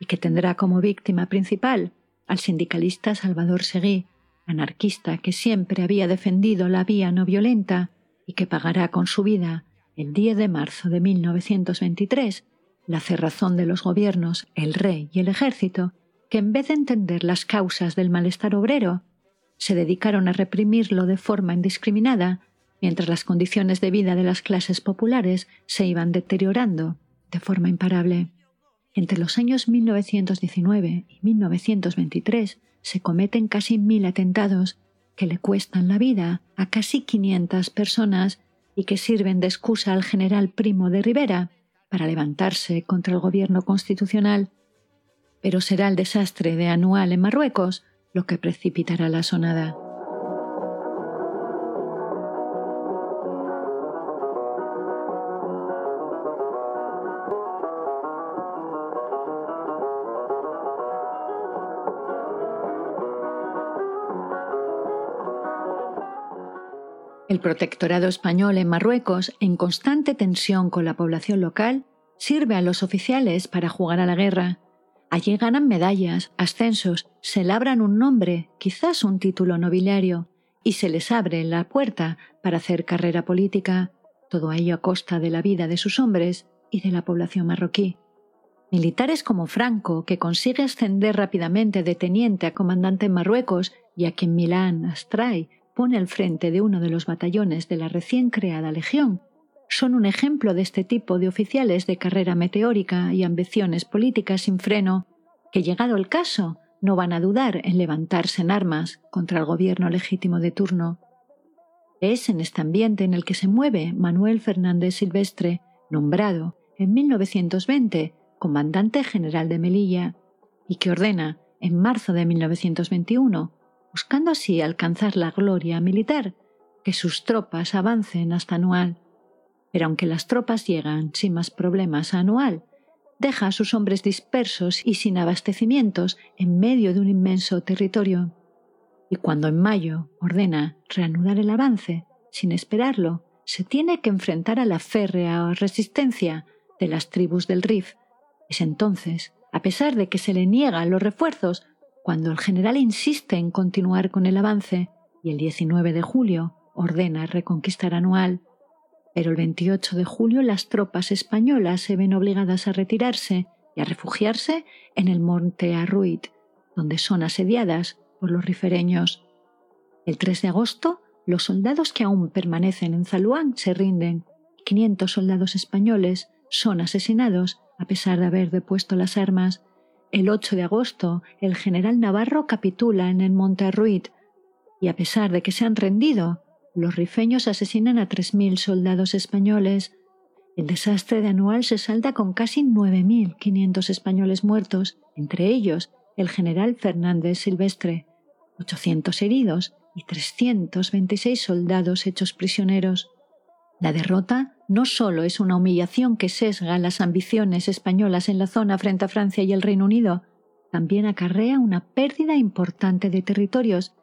Speaker 1: y que tendrá como víctima principal al sindicalista Salvador Seguí, anarquista que siempre había defendido la vía no violenta y que pagará con su vida el 10 de marzo de 1923 la cerrazón de los gobiernos, el rey y el ejército, que en vez de entender las causas del malestar obrero, se dedicaron a reprimirlo de forma indiscriminada mientras las condiciones de vida de las clases populares se iban deteriorando de forma imparable. Entre los años 1919 y 1923 se cometen casi mil atentados que le cuestan la vida a casi 500 personas y que sirven de excusa al general Primo de Rivera para levantarse contra el gobierno constitucional. Pero será el desastre de Anual en Marruecos lo que precipitará la sonada. El protectorado español en Marruecos, en constante tensión con la población local, sirve a los oficiales para jugar a la guerra. Allí ganan medallas, ascensos, se labran un nombre, quizás un título nobiliario, y se les abre la puerta para hacer carrera política, todo ello a costa de la vida de sus hombres y de la población marroquí. Militares como Franco, que consigue ascender rápidamente de teniente a comandante en Marruecos y a quien Milán Astray pone al frente de uno de los batallones de la recién creada Legión, son un ejemplo de este tipo de oficiales de carrera meteórica y ambiciones políticas sin freno, que llegado el caso no van a dudar en levantarse en armas contra el gobierno legítimo de turno. Es en este ambiente en el que se mueve Manuel Fernández Silvestre, nombrado en 1920 comandante general de Melilla, y que ordena, en marzo de 1921, buscando así alcanzar la gloria militar, que sus tropas avancen hasta Anual. Pero aunque las tropas llegan sin más problemas a Anual, deja a sus hombres dispersos y sin abastecimientos en medio de un inmenso territorio. Y cuando en mayo ordena reanudar el avance, sin esperarlo, se tiene que enfrentar a la férrea resistencia de las tribus del Rif. Es entonces, a pesar de que se le niegan los refuerzos, cuando el general insiste en continuar con el avance y el 19 de julio ordena reconquistar Anual, pero el 28 de julio las tropas españolas se ven obligadas a retirarse y a refugiarse en el monte Arruit, donde son asediadas por los rifereños. El 3 de agosto, los soldados que aún permanecen en Zaluán se rinden. 500 soldados españoles son asesinados a pesar de haber depuesto las armas. El 8 de agosto, el general Navarro capitula en el Monte Ruid y a pesar de que se han rendido, los rifeños asesinan a 3.000 soldados españoles. El desastre de Anual se salda con casi 9.500 españoles muertos, entre ellos el general Fernández Silvestre, 800 heridos y 326 soldados hechos prisioneros. La derrota no solo es una humillación que sesga las ambiciones españolas en la zona frente a Francia y el Reino Unido, también acarrea una pérdida importante de territorios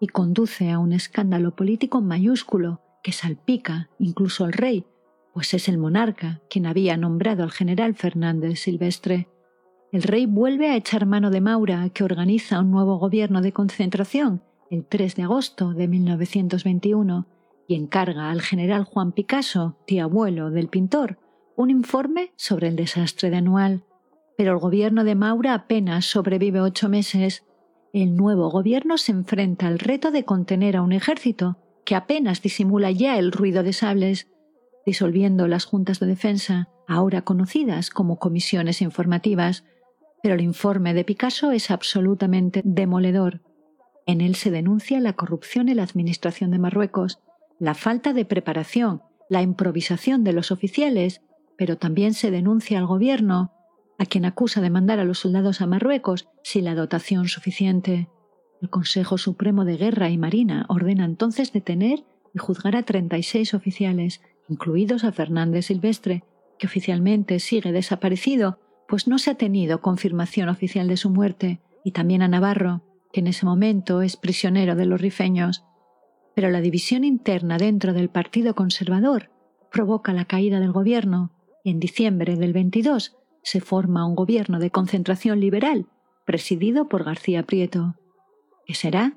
Speaker 1: y conduce a un escándalo político mayúsculo que salpica incluso al rey, pues es el monarca quien había nombrado al general Fernández Silvestre. El rey vuelve a echar mano de Maura, que organiza un nuevo gobierno de concentración el 3 de agosto de 1921 y encarga al general Juan Picasso, tío abuelo del pintor, un informe sobre el desastre de Anual. Pero el gobierno de Maura apenas sobrevive ocho meses el nuevo gobierno se enfrenta al reto de contener a un ejército que apenas disimula ya el ruido de sables, disolviendo las juntas de defensa, ahora conocidas como comisiones informativas, pero el informe de Picasso es absolutamente demoledor. En él se denuncia la corrupción en la administración de Marruecos, la falta de preparación, la improvisación de los oficiales, pero también se denuncia al gobierno a quien acusa de mandar a los soldados a Marruecos sin la dotación suficiente. El Consejo Supremo de Guerra y Marina ordena entonces detener y juzgar a 36 oficiales, incluidos a Fernández Silvestre, que oficialmente sigue desaparecido, pues no se ha tenido confirmación oficial de su muerte, y también a Navarro, que en ese momento es prisionero de los rifeños. Pero la división interna dentro del Partido Conservador provoca la caída del gobierno y en diciembre del 22 se forma un gobierno de concentración liberal presidido por García Prieto, que será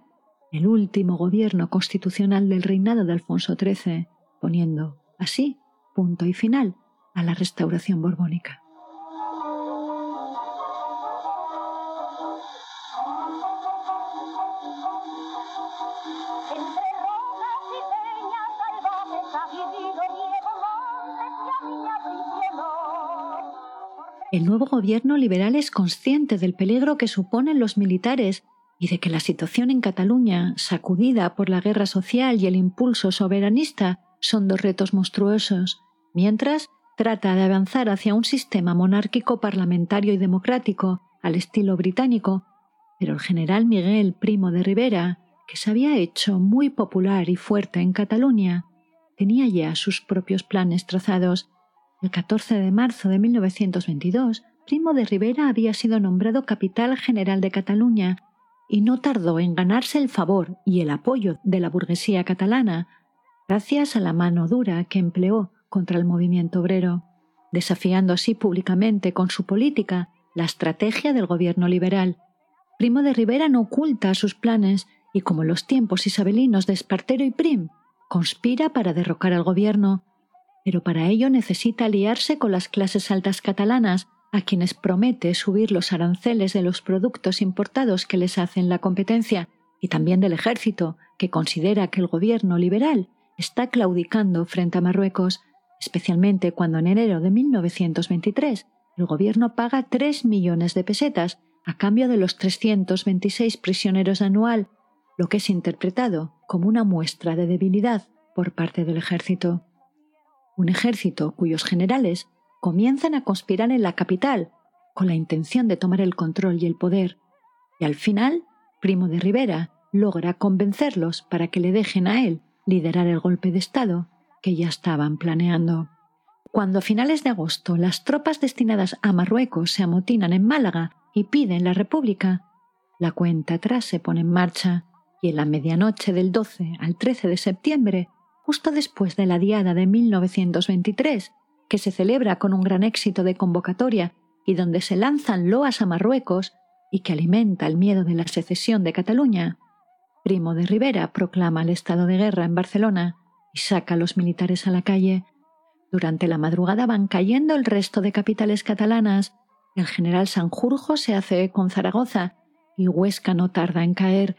Speaker 1: el último gobierno constitucional del reinado de Alfonso XIII, poniendo así punto y final a la restauración borbónica. El nuevo gobierno liberal es consciente del peligro que suponen los militares y de que la situación en Cataluña, sacudida por la guerra social y el impulso soberanista, son dos retos monstruosos, mientras trata de avanzar hacia un sistema monárquico parlamentario y democrático al estilo británico, pero el general Miguel Primo de Rivera, que se había hecho muy popular y fuerte en Cataluña, tenía ya sus propios planes trazados el 14 de marzo de 1922, Primo de Rivera había sido nombrado capital general de Cataluña y no tardó en ganarse el favor y el apoyo de la burguesía catalana, gracias a la mano dura que empleó contra el movimiento obrero, desafiando así públicamente con su política la estrategia del gobierno liberal. Primo de Rivera no oculta sus planes y, como los tiempos isabelinos de Espartero y Prim, conspira para derrocar al gobierno pero para ello necesita aliarse con las clases altas catalanas, a quienes promete subir los aranceles de los productos importados que les hacen la competencia, y también del ejército, que considera que el gobierno liberal está claudicando frente a Marruecos, especialmente cuando en enero de 1923 el gobierno paga 3 millones de pesetas a cambio de los 326 prisioneros anual, lo que es interpretado como una muestra de debilidad por parte del ejército un ejército cuyos generales comienzan a conspirar en la capital con la intención de tomar el control y el poder, y al final, Primo de Rivera logra convencerlos para que le dejen a él liderar el golpe de Estado que ya estaban planeando. Cuando a finales de agosto las tropas destinadas a Marruecos se amotinan en Málaga y piden la República, la cuenta atrás se pone en marcha y en la medianoche del 12 al 13 de septiembre justo después de la Diada de 1923, que se celebra con un gran éxito de convocatoria y donde se lanzan loas a Marruecos y que alimenta el miedo de la secesión de Cataluña, Primo de Rivera proclama el estado de guerra en Barcelona y saca a los militares a la calle. Durante la madrugada van cayendo el resto de capitales catalanas. El general Sanjurjo se hace con Zaragoza y Huesca no tarda en caer.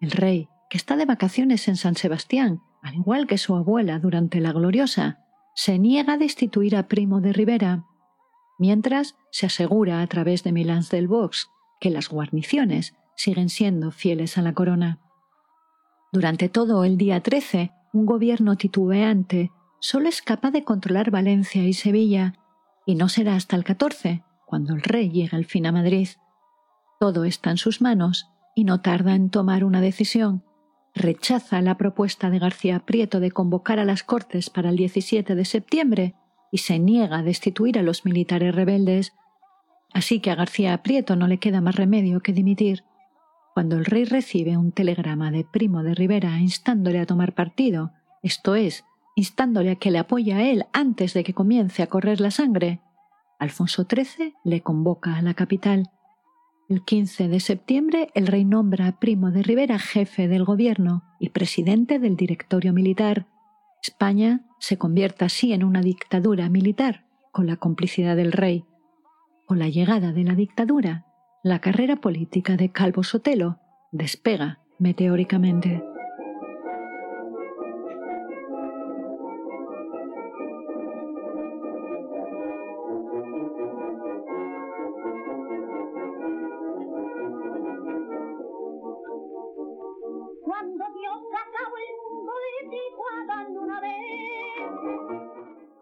Speaker 1: El rey que está de vacaciones en San Sebastián, al igual que su abuela durante la gloriosa, se niega a destituir a Primo de Rivera, mientras se asegura a través de Milans del Vox que las guarniciones siguen siendo fieles a la corona. Durante todo el día 13, un gobierno titubeante solo es capaz de controlar Valencia y Sevilla, y no será hasta el 14, cuando el rey llega al fin a Madrid. Todo está en sus manos y no tarda en tomar una decisión. Rechaza la propuesta de García Prieto de convocar a las Cortes para el 17 de septiembre y se niega a destituir a los militares rebeldes. Así que a García Prieto no le queda más remedio que dimitir. Cuando el rey recibe un telegrama de Primo de Rivera instándole a tomar partido, esto es, instándole a que le apoye a él antes de que comience a correr la sangre, Alfonso XIII le convoca a la capital. El 15 de septiembre el rey nombra a Primo de Rivera jefe del gobierno y presidente del directorio militar. España se convierte así en una dictadura militar con la complicidad del rey. Con la llegada de la dictadura, la carrera política de Calvo Sotelo despega meteóricamente.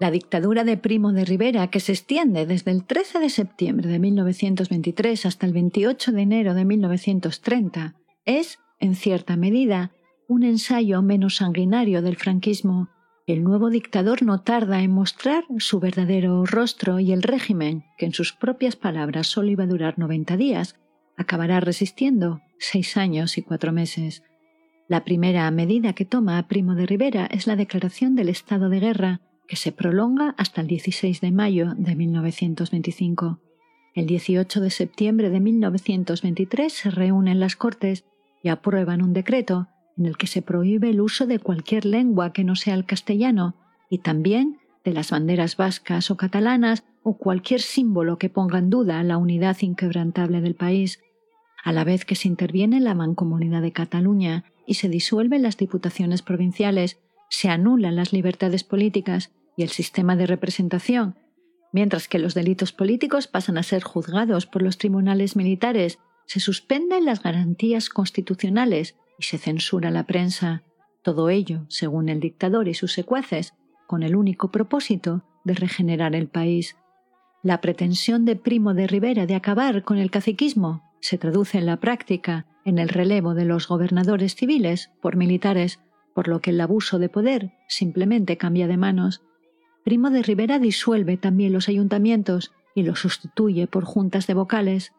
Speaker 1: La dictadura de Primo de Rivera, que se extiende desde el 13 de septiembre de 1923 hasta el 28 de enero de 1930, es, en cierta medida, un ensayo menos sanguinario del franquismo. El nuevo dictador no tarda en mostrar su verdadero rostro y el régimen, que en sus propias palabras solo iba a durar 90 días, acabará resistiendo seis años y cuatro meses. La primera medida que toma Primo de Rivera es la declaración del estado de guerra, que se prolonga hasta el 16 de mayo de 1925. El 18 de septiembre de 1923 se reúnen las Cortes y aprueban un decreto en el que se prohíbe el uso de cualquier lengua que no sea el castellano y también de las banderas vascas o catalanas o cualquier símbolo que ponga en duda la unidad inquebrantable del país, a la vez que se interviene la Mancomunidad de Cataluña y se disuelven las diputaciones provinciales se anulan las libertades políticas y el sistema de representación, mientras que los delitos políticos pasan a ser juzgados por los tribunales militares, se suspenden las garantías constitucionales y se censura la prensa. Todo ello, según el dictador y sus secuaces, con el único propósito de regenerar el país. La pretensión de Primo de Rivera de acabar con el caciquismo se traduce en la práctica en el relevo de los gobernadores civiles por militares por lo que el abuso de poder simplemente cambia de manos. Primo de Rivera disuelve también los ayuntamientos y los sustituye por juntas de vocales.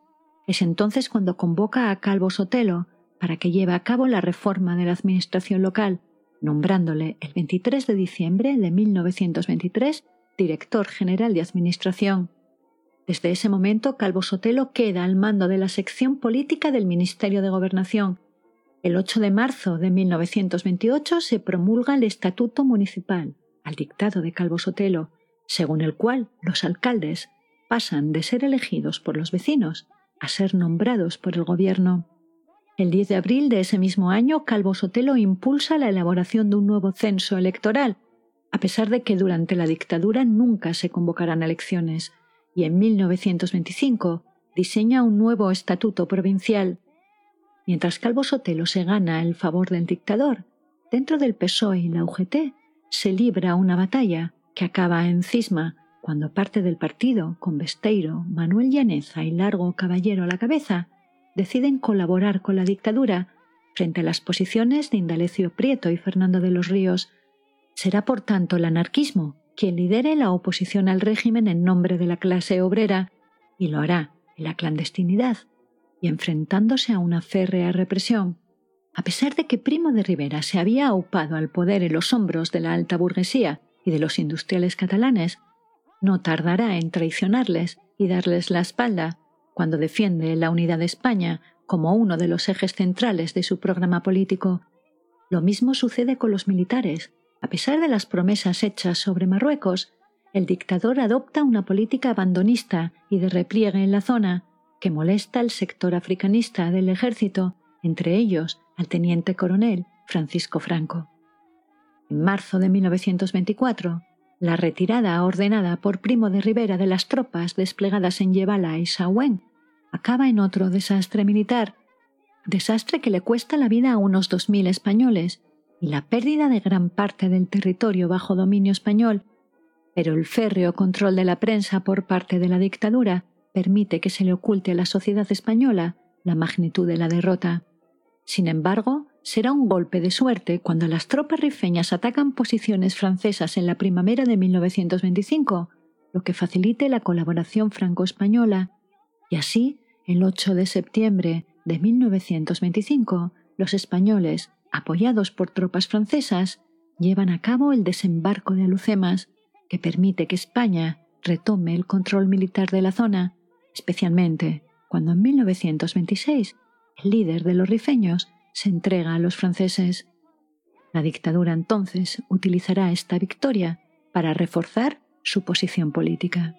Speaker 1: Es entonces cuando convoca a Calvo Sotelo para que lleve a cabo la reforma de la administración local, nombrándole el 23 de diciembre de 1923 director general de administración. Desde ese momento, Calvo Sotelo queda al mando de la sección política del Ministerio de Gobernación el 8 de marzo de 1928 se promulga el Estatuto Municipal, al dictado de Calvo Sotelo, según el cual los alcaldes pasan de ser elegidos por los vecinos a ser nombrados por el gobierno. El 10 de abril de ese mismo año, Calvo Sotelo impulsa la elaboración de un nuevo censo electoral, a pesar de que durante la dictadura nunca se convocarán elecciones, y en 1925 diseña un nuevo estatuto provincial Mientras Calvo Sotelo se gana el favor del dictador, dentro del PSOE y la UGT se libra una batalla que acaba en cisma cuando parte del partido, con Besteiro, Manuel Llaneza y Largo Caballero a la cabeza, deciden colaborar con la dictadura frente a las posiciones de Indalecio Prieto y Fernando de los Ríos. Será por tanto el anarquismo quien lidere la oposición al régimen en nombre de la clase obrera y lo hará en la clandestinidad y enfrentándose a una férrea represión. A pesar de que Primo de Rivera se había aupado al poder en los hombros de la alta burguesía y de los industriales catalanes, no tardará en traicionarles y darles la espalda cuando defiende la unidad de España como uno de los ejes centrales de su programa político. Lo mismo sucede con los militares. A pesar de las promesas hechas sobre Marruecos, el dictador adopta una política abandonista y de repliegue en la zona, que molesta al sector africanista del ejército, entre ellos al teniente coronel Francisco Franco. En marzo de 1924, la retirada ordenada por Primo de Rivera de las tropas desplegadas en Yebala y Sahuén acaba en otro desastre militar, desastre que le cuesta la vida a unos 2.000 españoles y la pérdida de gran parte del territorio bajo dominio español, pero el férreo control de la prensa por parte de la dictadura permite que se le oculte a la sociedad española la magnitud de la derrota. Sin embargo, será un golpe de suerte cuando las tropas rifeñas atacan posiciones francesas en la primavera de 1925, lo que facilite la colaboración franco-española, y así, el 8 de septiembre de 1925, los españoles, apoyados por tropas francesas, llevan a cabo el desembarco de Alucemas, que permite que España retome el control militar de la zona, especialmente cuando en 1926 el líder de los rifeños se entrega a los franceses. La dictadura entonces utilizará esta victoria para reforzar su posición política.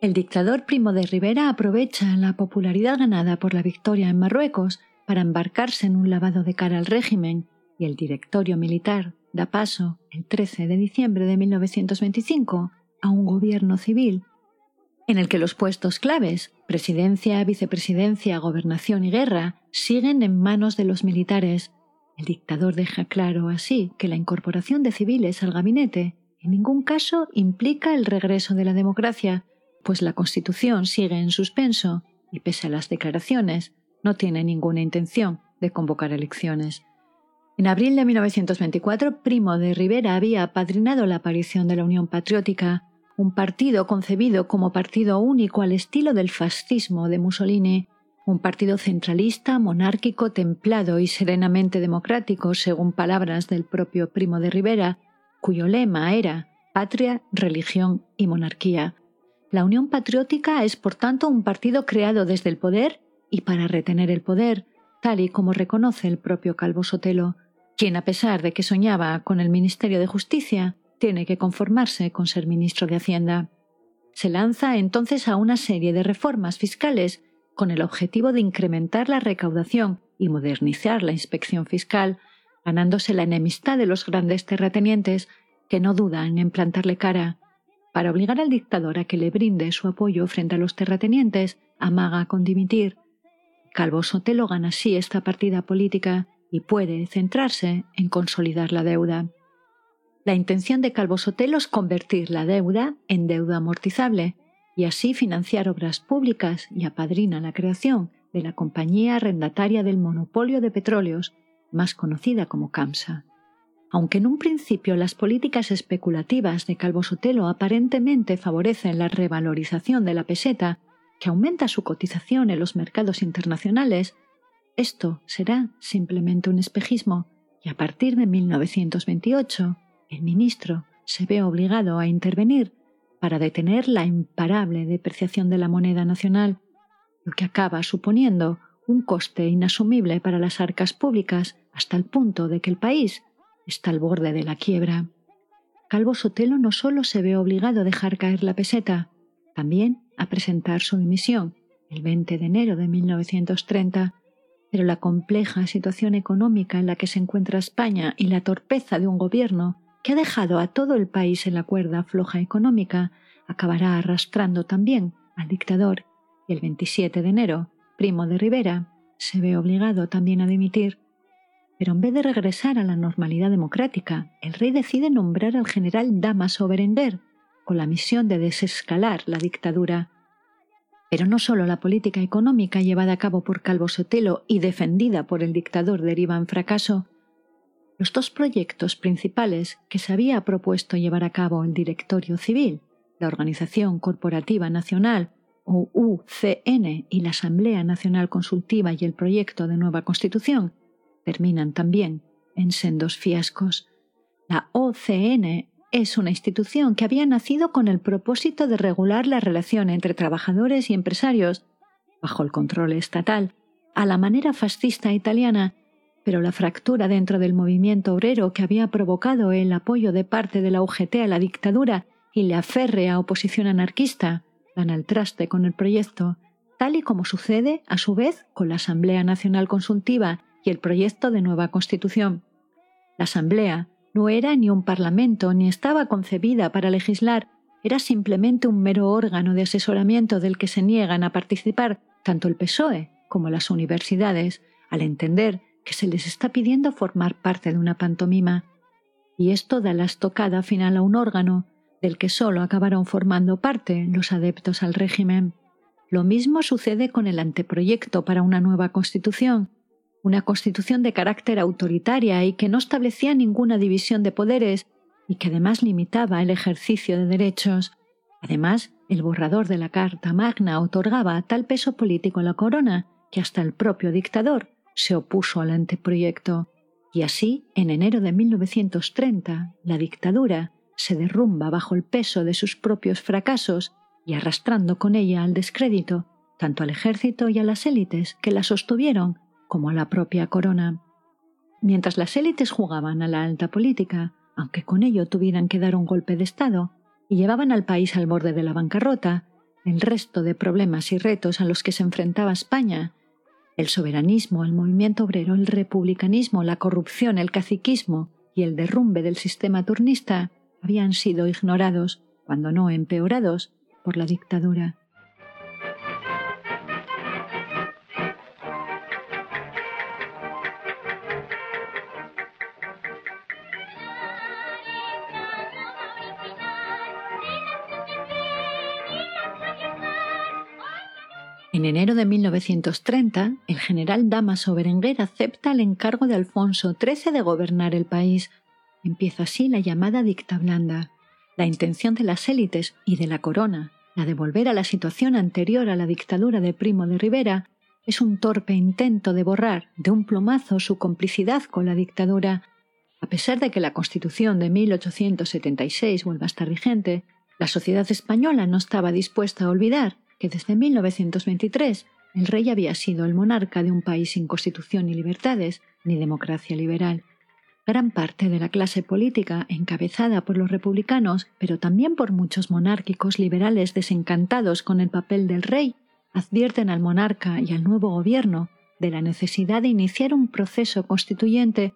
Speaker 1: El dictador Primo de Rivera aprovecha la popularidad ganada por la victoria en Marruecos para embarcarse en un lavado de cara al régimen y el directorio militar da paso, el 13 de diciembre de 1925, a un gobierno civil en el que los puestos claves, presidencia, vicepresidencia, gobernación y guerra, siguen en manos de los militares. El dictador deja claro así que la incorporación de civiles al gabinete en ningún caso implica el regreso de la democracia, pues la Constitución sigue en suspenso y pese a las declaraciones, no tiene ninguna intención de convocar elecciones. En abril de 1924, Primo de Rivera había apadrinado la aparición de la Unión Patriótica, un partido concebido como partido único al estilo del fascismo de Mussolini, un partido centralista, monárquico, templado y serenamente democrático, según palabras del propio Primo de Rivera, cuyo lema era patria, religión y monarquía. La Unión Patriótica es, por tanto, un partido creado desde el poder y para retener el poder, tal y como reconoce el propio Calvo Sotelo, quien, a pesar de que soñaba con el Ministerio de Justicia, tiene que conformarse con ser ministro de Hacienda. Se lanza entonces a una serie de reformas fiscales con el objetivo de incrementar la recaudación y modernizar la inspección fiscal, ganándose la enemistad de los grandes terratenientes que no dudan en plantarle cara para obligar al dictador a que le brinde su apoyo frente a los terratenientes, amaga con dimitir. Calvo Sotelo gana así esta partida política y puede centrarse en consolidar la deuda. La intención de Calvo Sotelo es convertir la deuda en deuda amortizable y así financiar obras públicas y apadrina la creación de la compañía arrendataria del monopolio de petróleos, más conocida como CAMSA. Aunque en un principio las políticas especulativas de Calvo Sotelo aparentemente favorecen la revalorización de la peseta, que aumenta su cotización en los mercados internacionales, esto será simplemente un espejismo y a partir de 1928 el ministro se ve obligado a intervenir para detener la imparable depreciación de la moneda nacional, lo que acaba suponiendo un coste inasumible para las arcas públicas hasta el punto de que el país está al borde de la quiebra. Calvo Sotelo no solo se ve obligado a dejar caer la peseta, también a presentar su dimisión el 20 de enero de 1930, pero la compleja situación económica en la que se encuentra España y la torpeza de un gobierno que ha dejado a todo el país en la cuerda floja económica acabará arrastrando también al dictador. Y el 27 de enero, Primo de Rivera, se ve obligado también a dimitir pero en vez de regresar a la normalidad democrática, el rey decide nombrar al general Damaso Berenguer con la misión de desescalar la dictadura. Pero no solo la política económica llevada a cabo por Calvo Sotelo y defendida por el dictador deriva en fracaso. Los dos proyectos principales que se había propuesto llevar a cabo el Directorio Civil, la Organización Corporativa Nacional o UCN y la Asamblea Nacional Consultiva y el proyecto de nueva Constitución, terminan también en sendos fiascos. La OCN es una institución que había nacido con el propósito de regular la relación entre trabajadores y empresarios bajo el control estatal, a la manera fascista italiana, pero la fractura dentro del movimiento obrero que había provocado el apoyo de parte de la UGT a la dictadura y la férrea oposición anarquista dan al traste con el proyecto, tal y como sucede a su vez con la Asamblea Nacional Consultiva y el proyecto de nueva Constitución. La Asamblea no era ni un parlamento ni estaba concebida para legislar, era simplemente un mero órgano de asesoramiento del que se niegan a participar tanto el PSOE como las universidades, al entender que se les está pidiendo formar parte de una pantomima. Y esto da la estocada final a un órgano del que solo acabaron formando parte los adeptos al régimen. Lo mismo sucede con el anteproyecto para una nueva constitución, una constitución de carácter autoritaria y que no establecía ninguna división de poderes y que además limitaba el ejercicio de derechos. Además, el borrador de la Carta Magna otorgaba tal peso político a la corona que hasta el propio dictador se opuso al anteproyecto. Y así, en enero de 1930, la dictadura se derrumba bajo el peso de sus propios fracasos y arrastrando con ella al descrédito tanto al ejército y a las élites que la sostuvieron como la propia corona. Mientras las élites jugaban a la alta política, aunque con ello tuvieran que dar un golpe de Estado, y llevaban al país al borde de la bancarrota, el resto de problemas y retos a los que se enfrentaba España, el soberanismo, el movimiento obrero, el republicanismo, la corrupción, el caciquismo y el derrumbe del sistema turnista, habían sido ignorados, cuando no empeorados, por la dictadura. En enero de 1930, el general Damaso Berenguer acepta el encargo de Alfonso XIII de gobernar el país. Empieza así la llamada dicta blanda. La intención de las élites y de la corona, la de volver a la situación anterior a la dictadura de Primo de Rivera, es un torpe intento de borrar de un plumazo su complicidad con la dictadura. A pesar de que la Constitución de 1876 vuelva a estar vigente, la sociedad española no estaba dispuesta a olvidar que desde 1923 el rey había sido el monarca de un país sin constitución ni libertades, ni democracia liberal. Gran parte de la clase política, encabezada por los republicanos, pero también por muchos monárquicos liberales desencantados con el papel del rey, advierten al monarca y al nuevo gobierno de la necesidad de iniciar un proceso constituyente,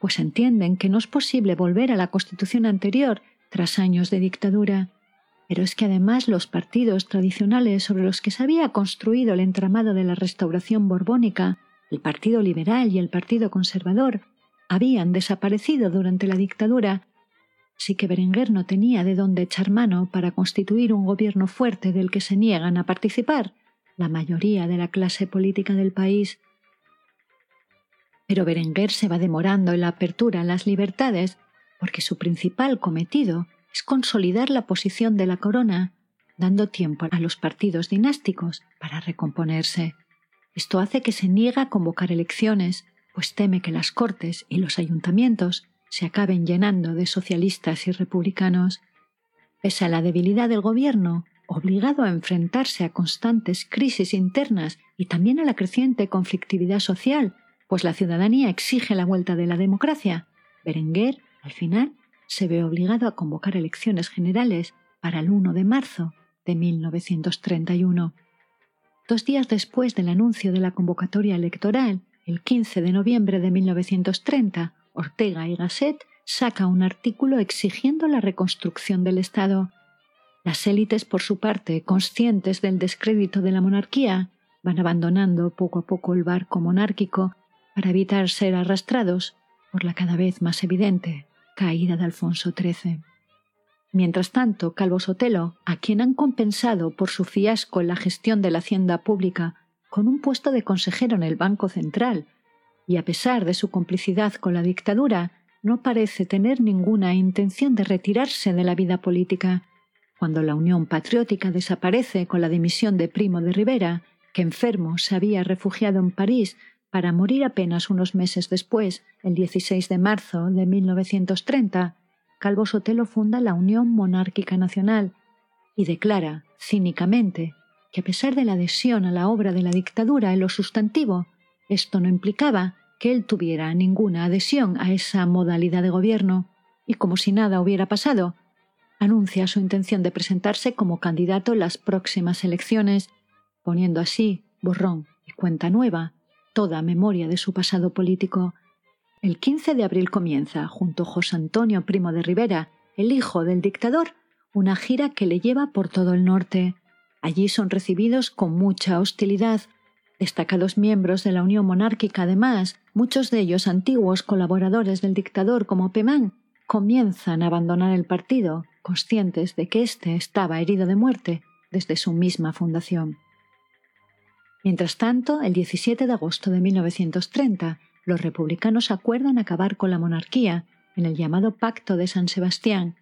Speaker 1: pues entienden que no es posible volver a la constitución anterior tras años de dictadura. Pero es que además los partidos tradicionales sobre los que se había construido el entramado de la restauración borbónica, el Partido Liberal y el Partido Conservador, habían desaparecido durante la dictadura, sí que Berenguer no tenía de dónde echar mano para constituir un gobierno fuerte del que se niegan a participar la mayoría de la clase política del país. Pero Berenguer se va demorando en la apertura a las libertades porque su principal cometido es consolidar la posición de la corona, dando tiempo a los partidos dinásticos para recomponerse. Esto hace que se niegue a convocar elecciones, pues teme que las cortes y los ayuntamientos se acaben llenando de socialistas y republicanos. Pese a la debilidad del gobierno, obligado a enfrentarse a constantes crisis internas y también a la creciente conflictividad social, pues la ciudadanía exige la vuelta de la democracia, Berenguer, al final, se ve obligado a convocar elecciones generales para el 1 de marzo de 1931. Dos días después del anuncio de la convocatoria electoral, el 15 de noviembre de 1930, Ortega y Gasset saca un artículo exigiendo la reconstrucción del Estado. Las élites, por su parte, conscientes del descrédito de la monarquía, van abandonando poco a poco el barco monárquico para evitar ser arrastrados por la cada vez más evidente caída de Alfonso XIII. Mientras tanto, Calvo Sotelo, a quien han compensado por su fiasco en la gestión de la hacienda pública con un puesto de consejero en el Banco Central, y a pesar de su complicidad con la dictadura, no parece tener ninguna intención de retirarse de la vida política. Cuando la Unión Patriótica desaparece con la dimisión de Primo de Rivera, que enfermo se había refugiado en París para morir apenas unos meses después, el 16 de marzo de 1930, Calvo Sotelo funda la Unión Monárquica Nacional y declara, cínicamente, que a pesar de la adhesión a la obra de la dictadura en lo sustantivo, esto no implicaba que él tuviera ninguna adhesión a esa modalidad de gobierno y como si nada hubiera pasado, anuncia su intención de presentarse como candidato en las próximas elecciones, poniendo así borrón y cuenta nueva toda memoria de su pasado político. El 15 de abril comienza, junto a José Antonio Primo de Rivera, el hijo del dictador, una gira que le lleva por todo el norte. Allí son recibidos con mucha hostilidad. Destacados miembros de la Unión Monárquica, además, muchos de ellos antiguos colaboradores del dictador como Pemán, comienzan a abandonar el partido, conscientes de que éste estaba herido de muerte desde su misma fundación. Mientras tanto, el 17 de agosto de 1930, los republicanos acuerdan acabar con la monarquía en el llamado Pacto de San Sebastián.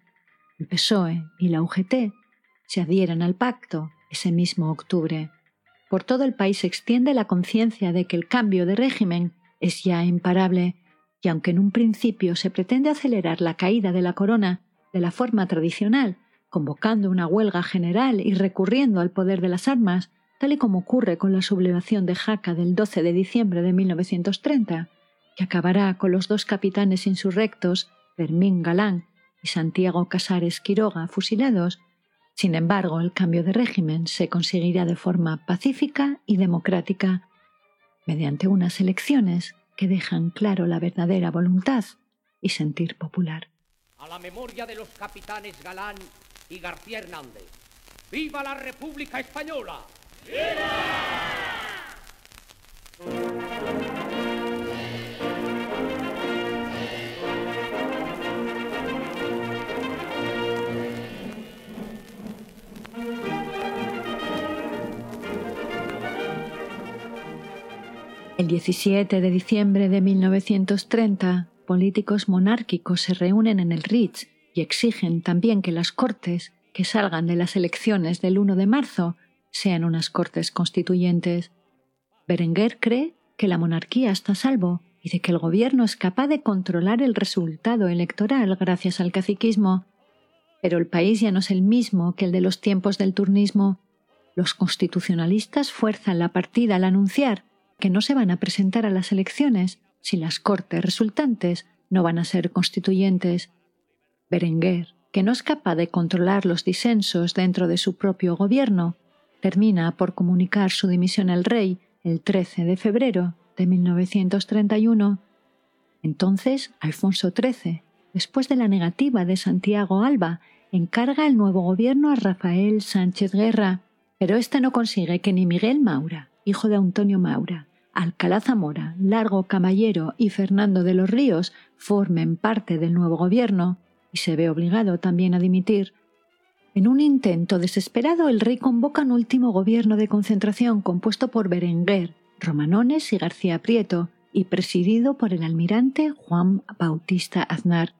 Speaker 1: El PSOE y la UGT se adhieren al pacto ese mismo octubre. Por todo el país se extiende la conciencia de que el cambio de régimen es ya imparable, y aunque en un principio se pretende acelerar la caída de la corona de la forma tradicional, convocando una huelga general y recurriendo al poder de las armas, tal y como ocurre con la sublevación de Jaca del 12 de diciembre de 1930, que acabará con los dos capitanes insurrectos, Fermín Galán y Santiago Casares Quiroga, fusilados, sin embargo, el cambio de régimen se conseguirá de forma pacífica y democrática, mediante unas elecciones que dejan claro la verdadera voluntad y sentir popular.
Speaker 3: A la memoria de los capitanes Galán y García Hernández. ¡Viva la República Española!
Speaker 1: El 17 de diciembre de 1930, políticos monárquicos se reúnen en el Ritz y exigen también que las Cortes, que salgan de las elecciones del 1 de marzo, sean unas Cortes constituyentes. Berenguer cree que la monarquía está a salvo y de que el gobierno es capaz de controlar el resultado electoral gracias al caciquismo. Pero el país ya no es el mismo que el de los tiempos del turnismo. Los constitucionalistas fuerzan la partida al anunciar que no se van a presentar a las elecciones si las cortes resultantes no van a ser constituyentes. Berenguer, que no es capaz de controlar los disensos dentro de su propio gobierno, termina por comunicar su dimisión al rey el 13 de febrero de 1931. Entonces, Alfonso XIII, después de la negativa de Santiago Alba, encarga el nuevo gobierno a Rafael Sánchez Guerra, pero éste no consigue que ni Miguel Maura, hijo de Antonio Maura, Alcalá Zamora, Largo Caballero y Fernando de los Ríos formen parte del nuevo gobierno y se ve obligado también a dimitir. En un intento desesperado, el rey convoca un último gobierno de concentración compuesto por Berenguer, Romanones y García Prieto y presidido por el almirante Juan Bautista Aznar.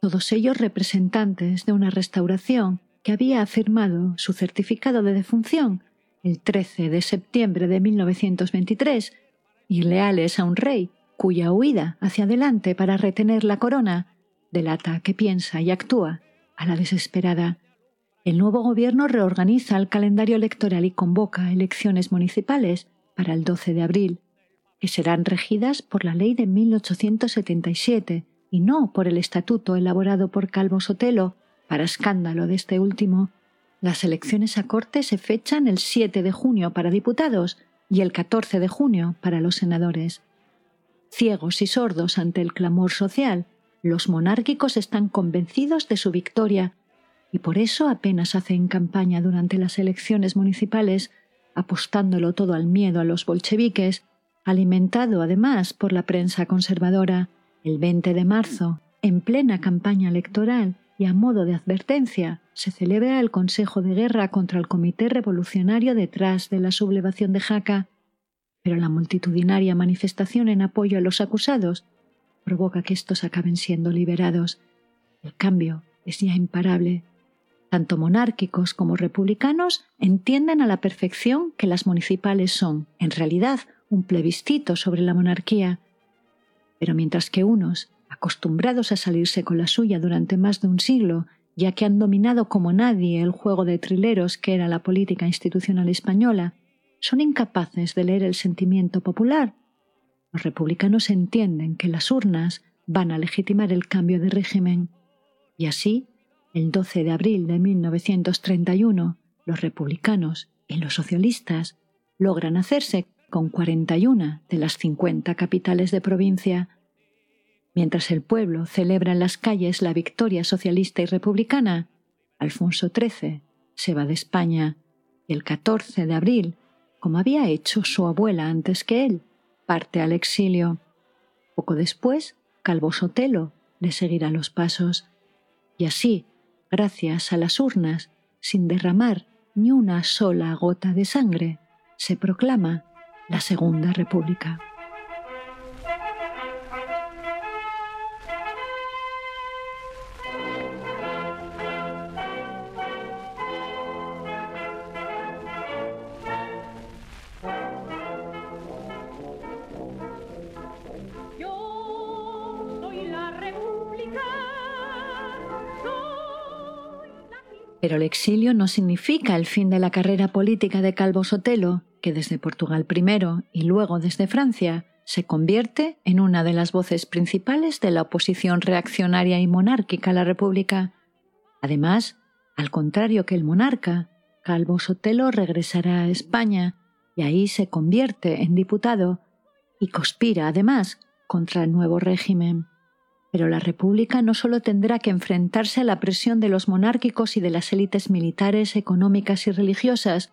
Speaker 1: Todos ellos representantes de una restauración que había afirmado su certificado de defunción el 13 de septiembre de 1923, y leales a un rey cuya huida hacia adelante para retener la corona delata que piensa y actúa a la desesperada. El nuevo gobierno reorganiza el calendario electoral y convoca elecciones municipales para el 12 de abril, que serán regidas por la ley de 1877 y no por el estatuto elaborado por Calvo Sotelo, para escándalo de este último, las elecciones a corte se fechan el 7 de junio para diputados y el 14 de junio para los senadores. Ciegos y sordos ante el clamor social, los monárquicos están convencidos de su victoria y por eso apenas hacen campaña durante las elecciones municipales, apostándolo todo al miedo a los bolcheviques, alimentado además por la prensa conservadora. El 20 de marzo, en plena campaña electoral, y a modo de advertencia se celebra el Consejo de Guerra contra el Comité Revolucionario detrás de la sublevación de Jaca, pero la multitudinaria manifestación en apoyo a los acusados provoca que estos acaben siendo liberados. El cambio es ya imparable. Tanto monárquicos como republicanos entienden a la perfección que las municipales son, en realidad, un plebiscito sobre la monarquía. Pero mientras que unos acostumbrados a salirse con la suya durante más de un siglo, ya que han dominado como nadie el juego de trileros que era la política institucional española, son incapaces de leer el sentimiento popular. los republicanos entienden que las urnas van a legitimar el cambio de régimen y así, el 12 de abril de 1931, los republicanos y los socialistas logran hacerse con 41 de las 50 capitales de provincia. Mientras el pueblo celebra en las calles la victoria socialista y republicana, Alfonso XIII se va de España y el 14 de abril, como había hecho su abuela antes que él, parte al exilio. Poco después, Calvo Sotelo le seguirá los pasos. Y así, gracias a las urnas, sin derramar ni una sola gota de sangre, se proclama la Segunda República. Pero el exilio no significa el fin de la carrera política de Calvo Sotelo, que desde Portugal primero y luego desde Francia se convierte en una de las voces principales de la oposición reaccionaria y monárquica a la República. Además, al contrario que el monarca, Calvo Sotelo regresará a España y ahí se convierte en diputado y conspira además contra el nuevo régimen. Pero la República no solo tendrá que enfrentarse a la presión de los monárquicos y de las élites militares, económicas y religiosas,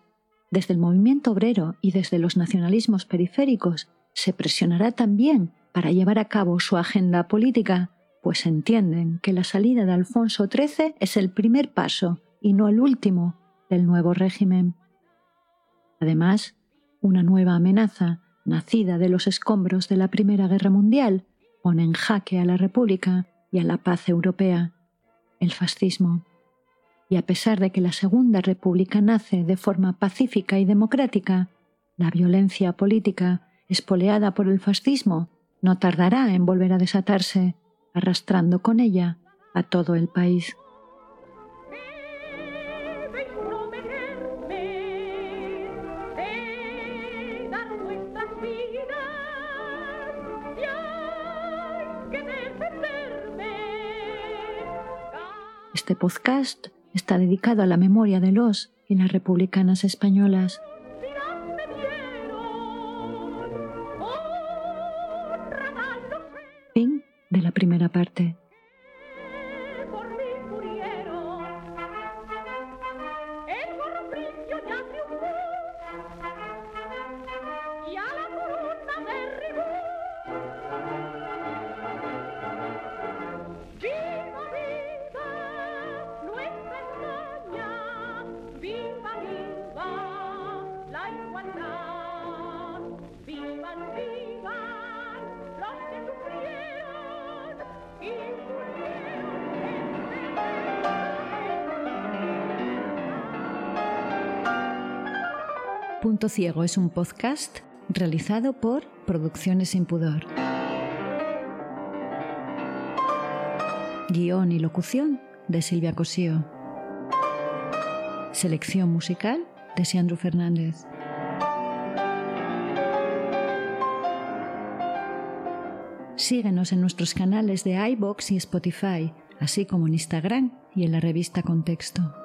Speaker 1: desde el movimiento obrero y desde los nacionalismos periféricos se presionará también para llevar a cabo su agenda política, pues entienden que la salida de Alfonso XIII es el primer paso y no el último del nuevo régimen. Además, una nueva amenaza, nacida de los escombros de la Primera Guerra Mundial, pone en jaque a la República y a la paz europea, el fascismo. Y a pesar de que la Segunda República nace de forma pacífica y democrática, la violencia política, espoleada por el fascismo, no tardará en volver a desatarse, arrastrando con ella a todo el país. Este podcast está dedicado a la memoria de los y las republicanas españolas. Fin de la primera parte. Ciego es un podcast realizado por Producciones Sin Pudor. Guión y locución de Silvia Cosío. Selección musical de Sandro Fernández. Síguenos en nuestros canales de iBox y Spotify, así como en Instagram y en la revista Contexto.